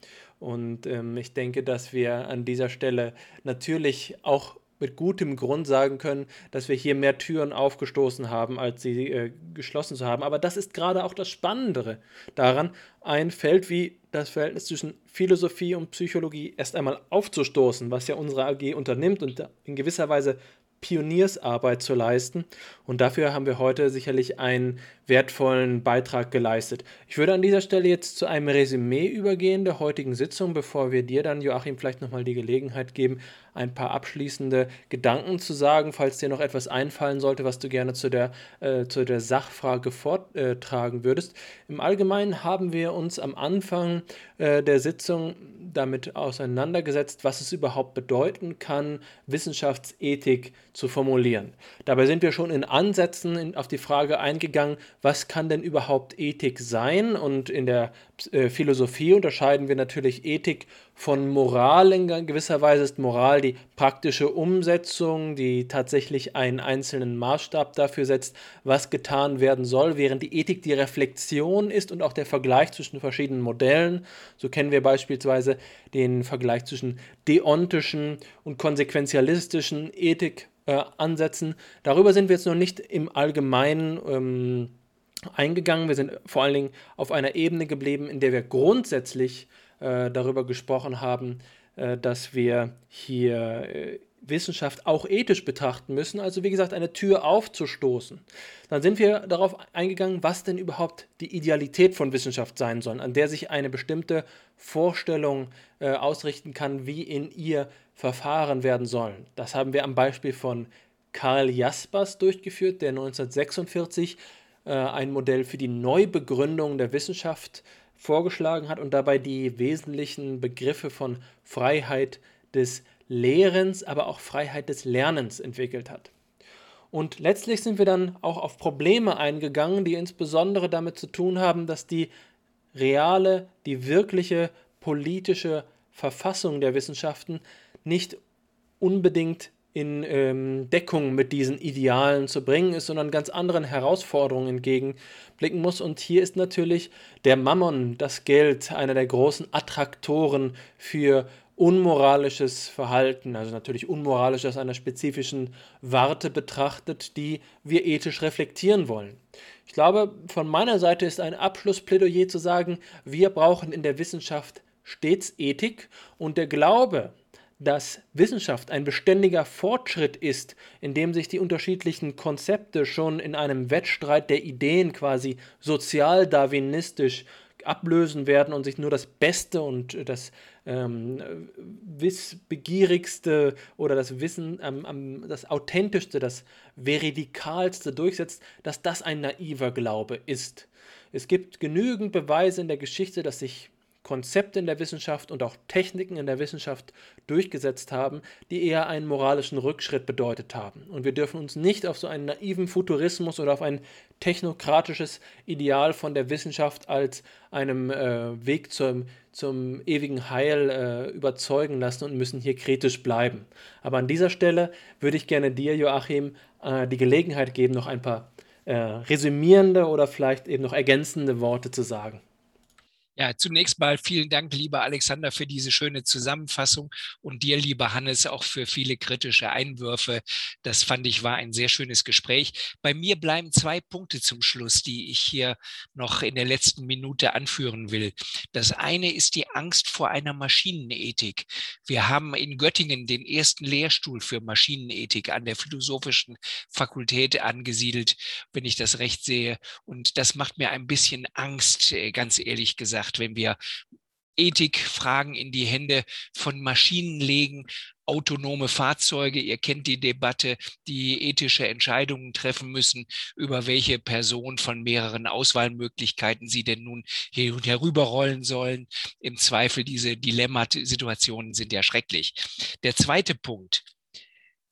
Und ähm, ich denke, dass wir an dieser Stelle natürlich auch mit gutem Grund sagen können, dass wir hier mehr Türen aufgestoßen haben, als sie äh, geschlossen zu haben. Aber das ist gerade auch das Spannendere daran, ein Feld wie das Verhältnis zwischen Philosophie und Psychologie erst einmal aufzustoßen, was ja unsere AG unternimmt und in gewisser Weise Pioniersarbeit zu leisten. Und dafür haben wir heute sicherlich einen wertvollen Beitrag geleistet. Ich würde an dieser Stelle jetzt zu einem Resümee übergehen der heutigen Sitzung, bevor wir dir dann, Joachim, vielleicht nochmal die Gelegenheit geben, ein paar abschließende Gedanken zu sagen, falls dir noch etwas einfallen sollte, was du gerne zu der, äh, zu der Sachfrage vortragen würdest. Im Allgemeinen haben wir uns am Anfang äh, der Sitzung damit auseinandergesetzt, was es überhaupt bedeuten kann, Wissenschaftsethik zu formulieren. Dabei sind wir schon in Ansätzen auf die Frage eingegangen, was kann denn überhaupt Ethik sein? Und in der Philosophie unterscheiden wir natürlich Ethik von Moral. In gewisser Weise ist Moral die praktische Umsetzung, die tatsächlich einen einzelnen Maßstab dafür setzt, was getan werden soll, während die Ethik die Reflexion ist und auch der Vergleich zwischen verschiedenen Modellen. So kennen wir beispielsweise den Vergleich zwischen deontischen und konsequenzialistischen Ethikansätzen. Äh, Darüber sind wir jetzt noch nicht im Allgemeinen. Ähm, eingegangen. Wir sind vor allen Dingen auf einer Ebene geblieben, in der wir grundsätzlich äh, darüber gesprochen haben, äh, dass wir hier äh, Wissenschaft auch ethisch betrachten müssen, also wie gesagt eine Tür aufzustoßen. Dann sind wir darauf eingegangen, was denn überhaupt die Idealität von Wissenschaft sein soll, an der sich eine bestimmte Vorstellung äh, ausrichten kann, wie in ihr verfahren werden sollen. Das haben wir am Beispiel von Karl Jaspers durchgeführt, der 1946 äh, ein Modell für die Neubegründung der Wissenschaft vorgeschlagen hat und dabei die wesentlichen Begriffe von Freiheit des Lehrens, aber auch Freiheit des Lernens entwickelt hat. Und letztlich sind wir dann auch auf Probleme eingegangen, die insbesondere damit zu tun haben, dass die reale, die wirkliche politische Verfassung der Wissenschaften nicht unbedingt in ähm, Deckung mit diesen Idealen zu bringen ist, sondern ganz anderen Herausforderungen entgegenblicken muss. Und hier ist natürlich der Mammon, das Geld, einer der großen Attraktoren für unmoralisches Verhalten, also natürlich unmoralisch aus einer spezifischen Warte betrachtet, die wir ethisch reflektieren wollen. Ich glaube, von meiner Seite ist ein Abschlussplädoyer zu sagen, wir brauchen in der Wissenschaft stets Ethik und der Glaube, dass Wissenschaft ein beständiger Fortschritt ist, in dem sich die unterschiedlichen Konzepte schon in einem Wettstreit der Ideen quasi sozialdarwinistisch ablösen werden und sich nur das Beste und das ähm, wissbegierigste oder das Wissen, ähm, das authentischste, das veridikalste durchsetzt, dass das ein naiver Glaube ist. Es gibt genügend Beweise in der Geschichte, dass sich Konzepte in der Wissenschaft und auch Techniken in der Wissenschaft durchgesetzt haben, die eher einen moralischen Rückschritt bedeutet haben. Und wir dürfen uns nicht auf so einen naiven Futurismus oder auf ein technokratisches Ideal von der Wissenschaft als einem äh, Weg zum, zum ewigen Heil äh, überzeugen lassen und müssen hier kritisch bleiben. Aber an dieser Stelle würde ich gerne dir, Joachim, äh, die Gelegenheit geben, noch ein paar äh, resümierende oder vielleicht eben noch ergänzende Worte zu sagen. Ja, zunächst mal vielen Dank, lieber Alexander, für diese schöne Zusammenfassung und dir, lieber Hannes, auch für viele kritische Einwürfe. Das fand ich war ein sehr schönes Gespräch. Bei mir bleiben zwei Punkte zum Schluss, die ich hier noch in der letzten Minute anführen will. Das eine ist die Angst vor einer Maschinenethik. Wir haben in Göttingen den ersten Lehrstuhl für Maschinenethik an der Philosophischen Fakultät angesiedelt, wenn ich das recht sehe. Und das macht mir ein bisschen Angst, äh, ganz ehrlich gesagt gesagt, wenn wir Ethikfragen in die Hände von Maschinen legen, autonome Fahrzeuge, ihr kennt die Debatte, die ethische Entscheidungen treffen müssen, über welche Person von mehreren Auswahlmöglichkeiten sie denn nun hier und herüberrollen sollen. Im Zweifel, diese Dilemmasituationen sind ja schrecklich. Der zweite Punkt,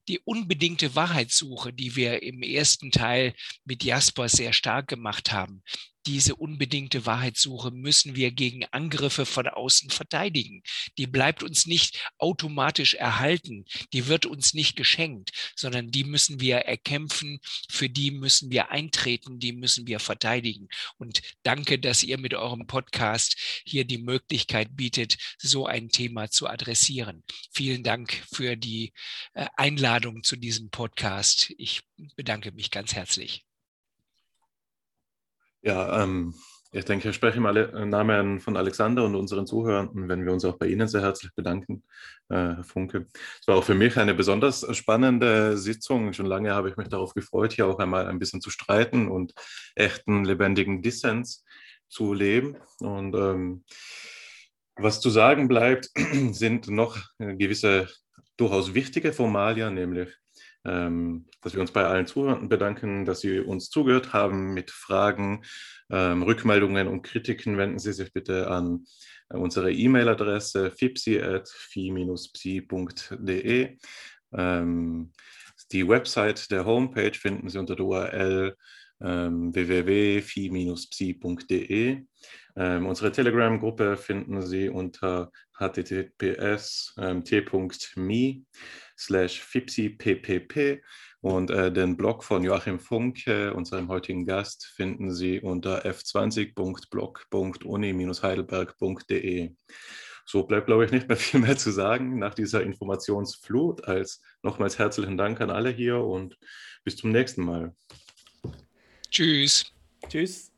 die unbedingte Wahrheitssuche, die wir im ersten Teil mit Jasper sehr stark gemacht haben, diese unbedingte Wahrheitssuche müssen wir gegen Angriffe von außen verteidigen. Die bleibt uns nicht automatisch erhalten, die wird uns nicht geschenkt, sondern die müssen wir erkämpfen, für die müssen wir eintreten, die müssen wir verteidigen. Und danke, dass ihr mit eurem Podcast hier die Möglichkeit bietet, so ein Thema zu adressieren. Vielen Dank für die äh, Einladung zu diesem Podcast. Ich bedanke mich ganz herzlich. Ja, ähm, ich denke, ich spreche im äh, Namen von Alexander und unseren Zuhörern, wenn wir uns auch bei Ihnen sehr herzlich bedanken, äh, Herr Funke. Es war auch für mich eine besonders spannende Sitzung. Schon lange habe ich mich darauf gefreut, hier auch einmal ein bisschen zu streiten und echten, lebendigen Dissens zu leben. Und ähm, was zu sagen bleibt, sind noch gewisse durchaus wichtige Formalien, nämlich ähm, dass wir uns bei allen Zuhörern bedanken, dass Sie uns zugehört haben mit Fragen, ähm, Rückmeldungen und Kritiken. Wenden Sie sich bitte an äh, unsere E-Mail-Adresse fipsi.phi-psi.de. Ähm, die Website der Homepage finden Sie unter der URL ähm, www.phi-psi.de. Ähm, unsere Telegram-Gruppe finden Sie unter https ähm, t.me slash fipsi.ppp und äh, den Blog von Joachim Funke, unserem heutigen Gast, finden Sie unter f20.blog.uni-heidelberg.de. So bleibt, glaube ich, nicht mehr viel mehr zu sagen nach dieser Informationsflut, als nochmals herzlichen Dank an alle hier und bis zum nächsten Mal. Tschüss. Tschüss.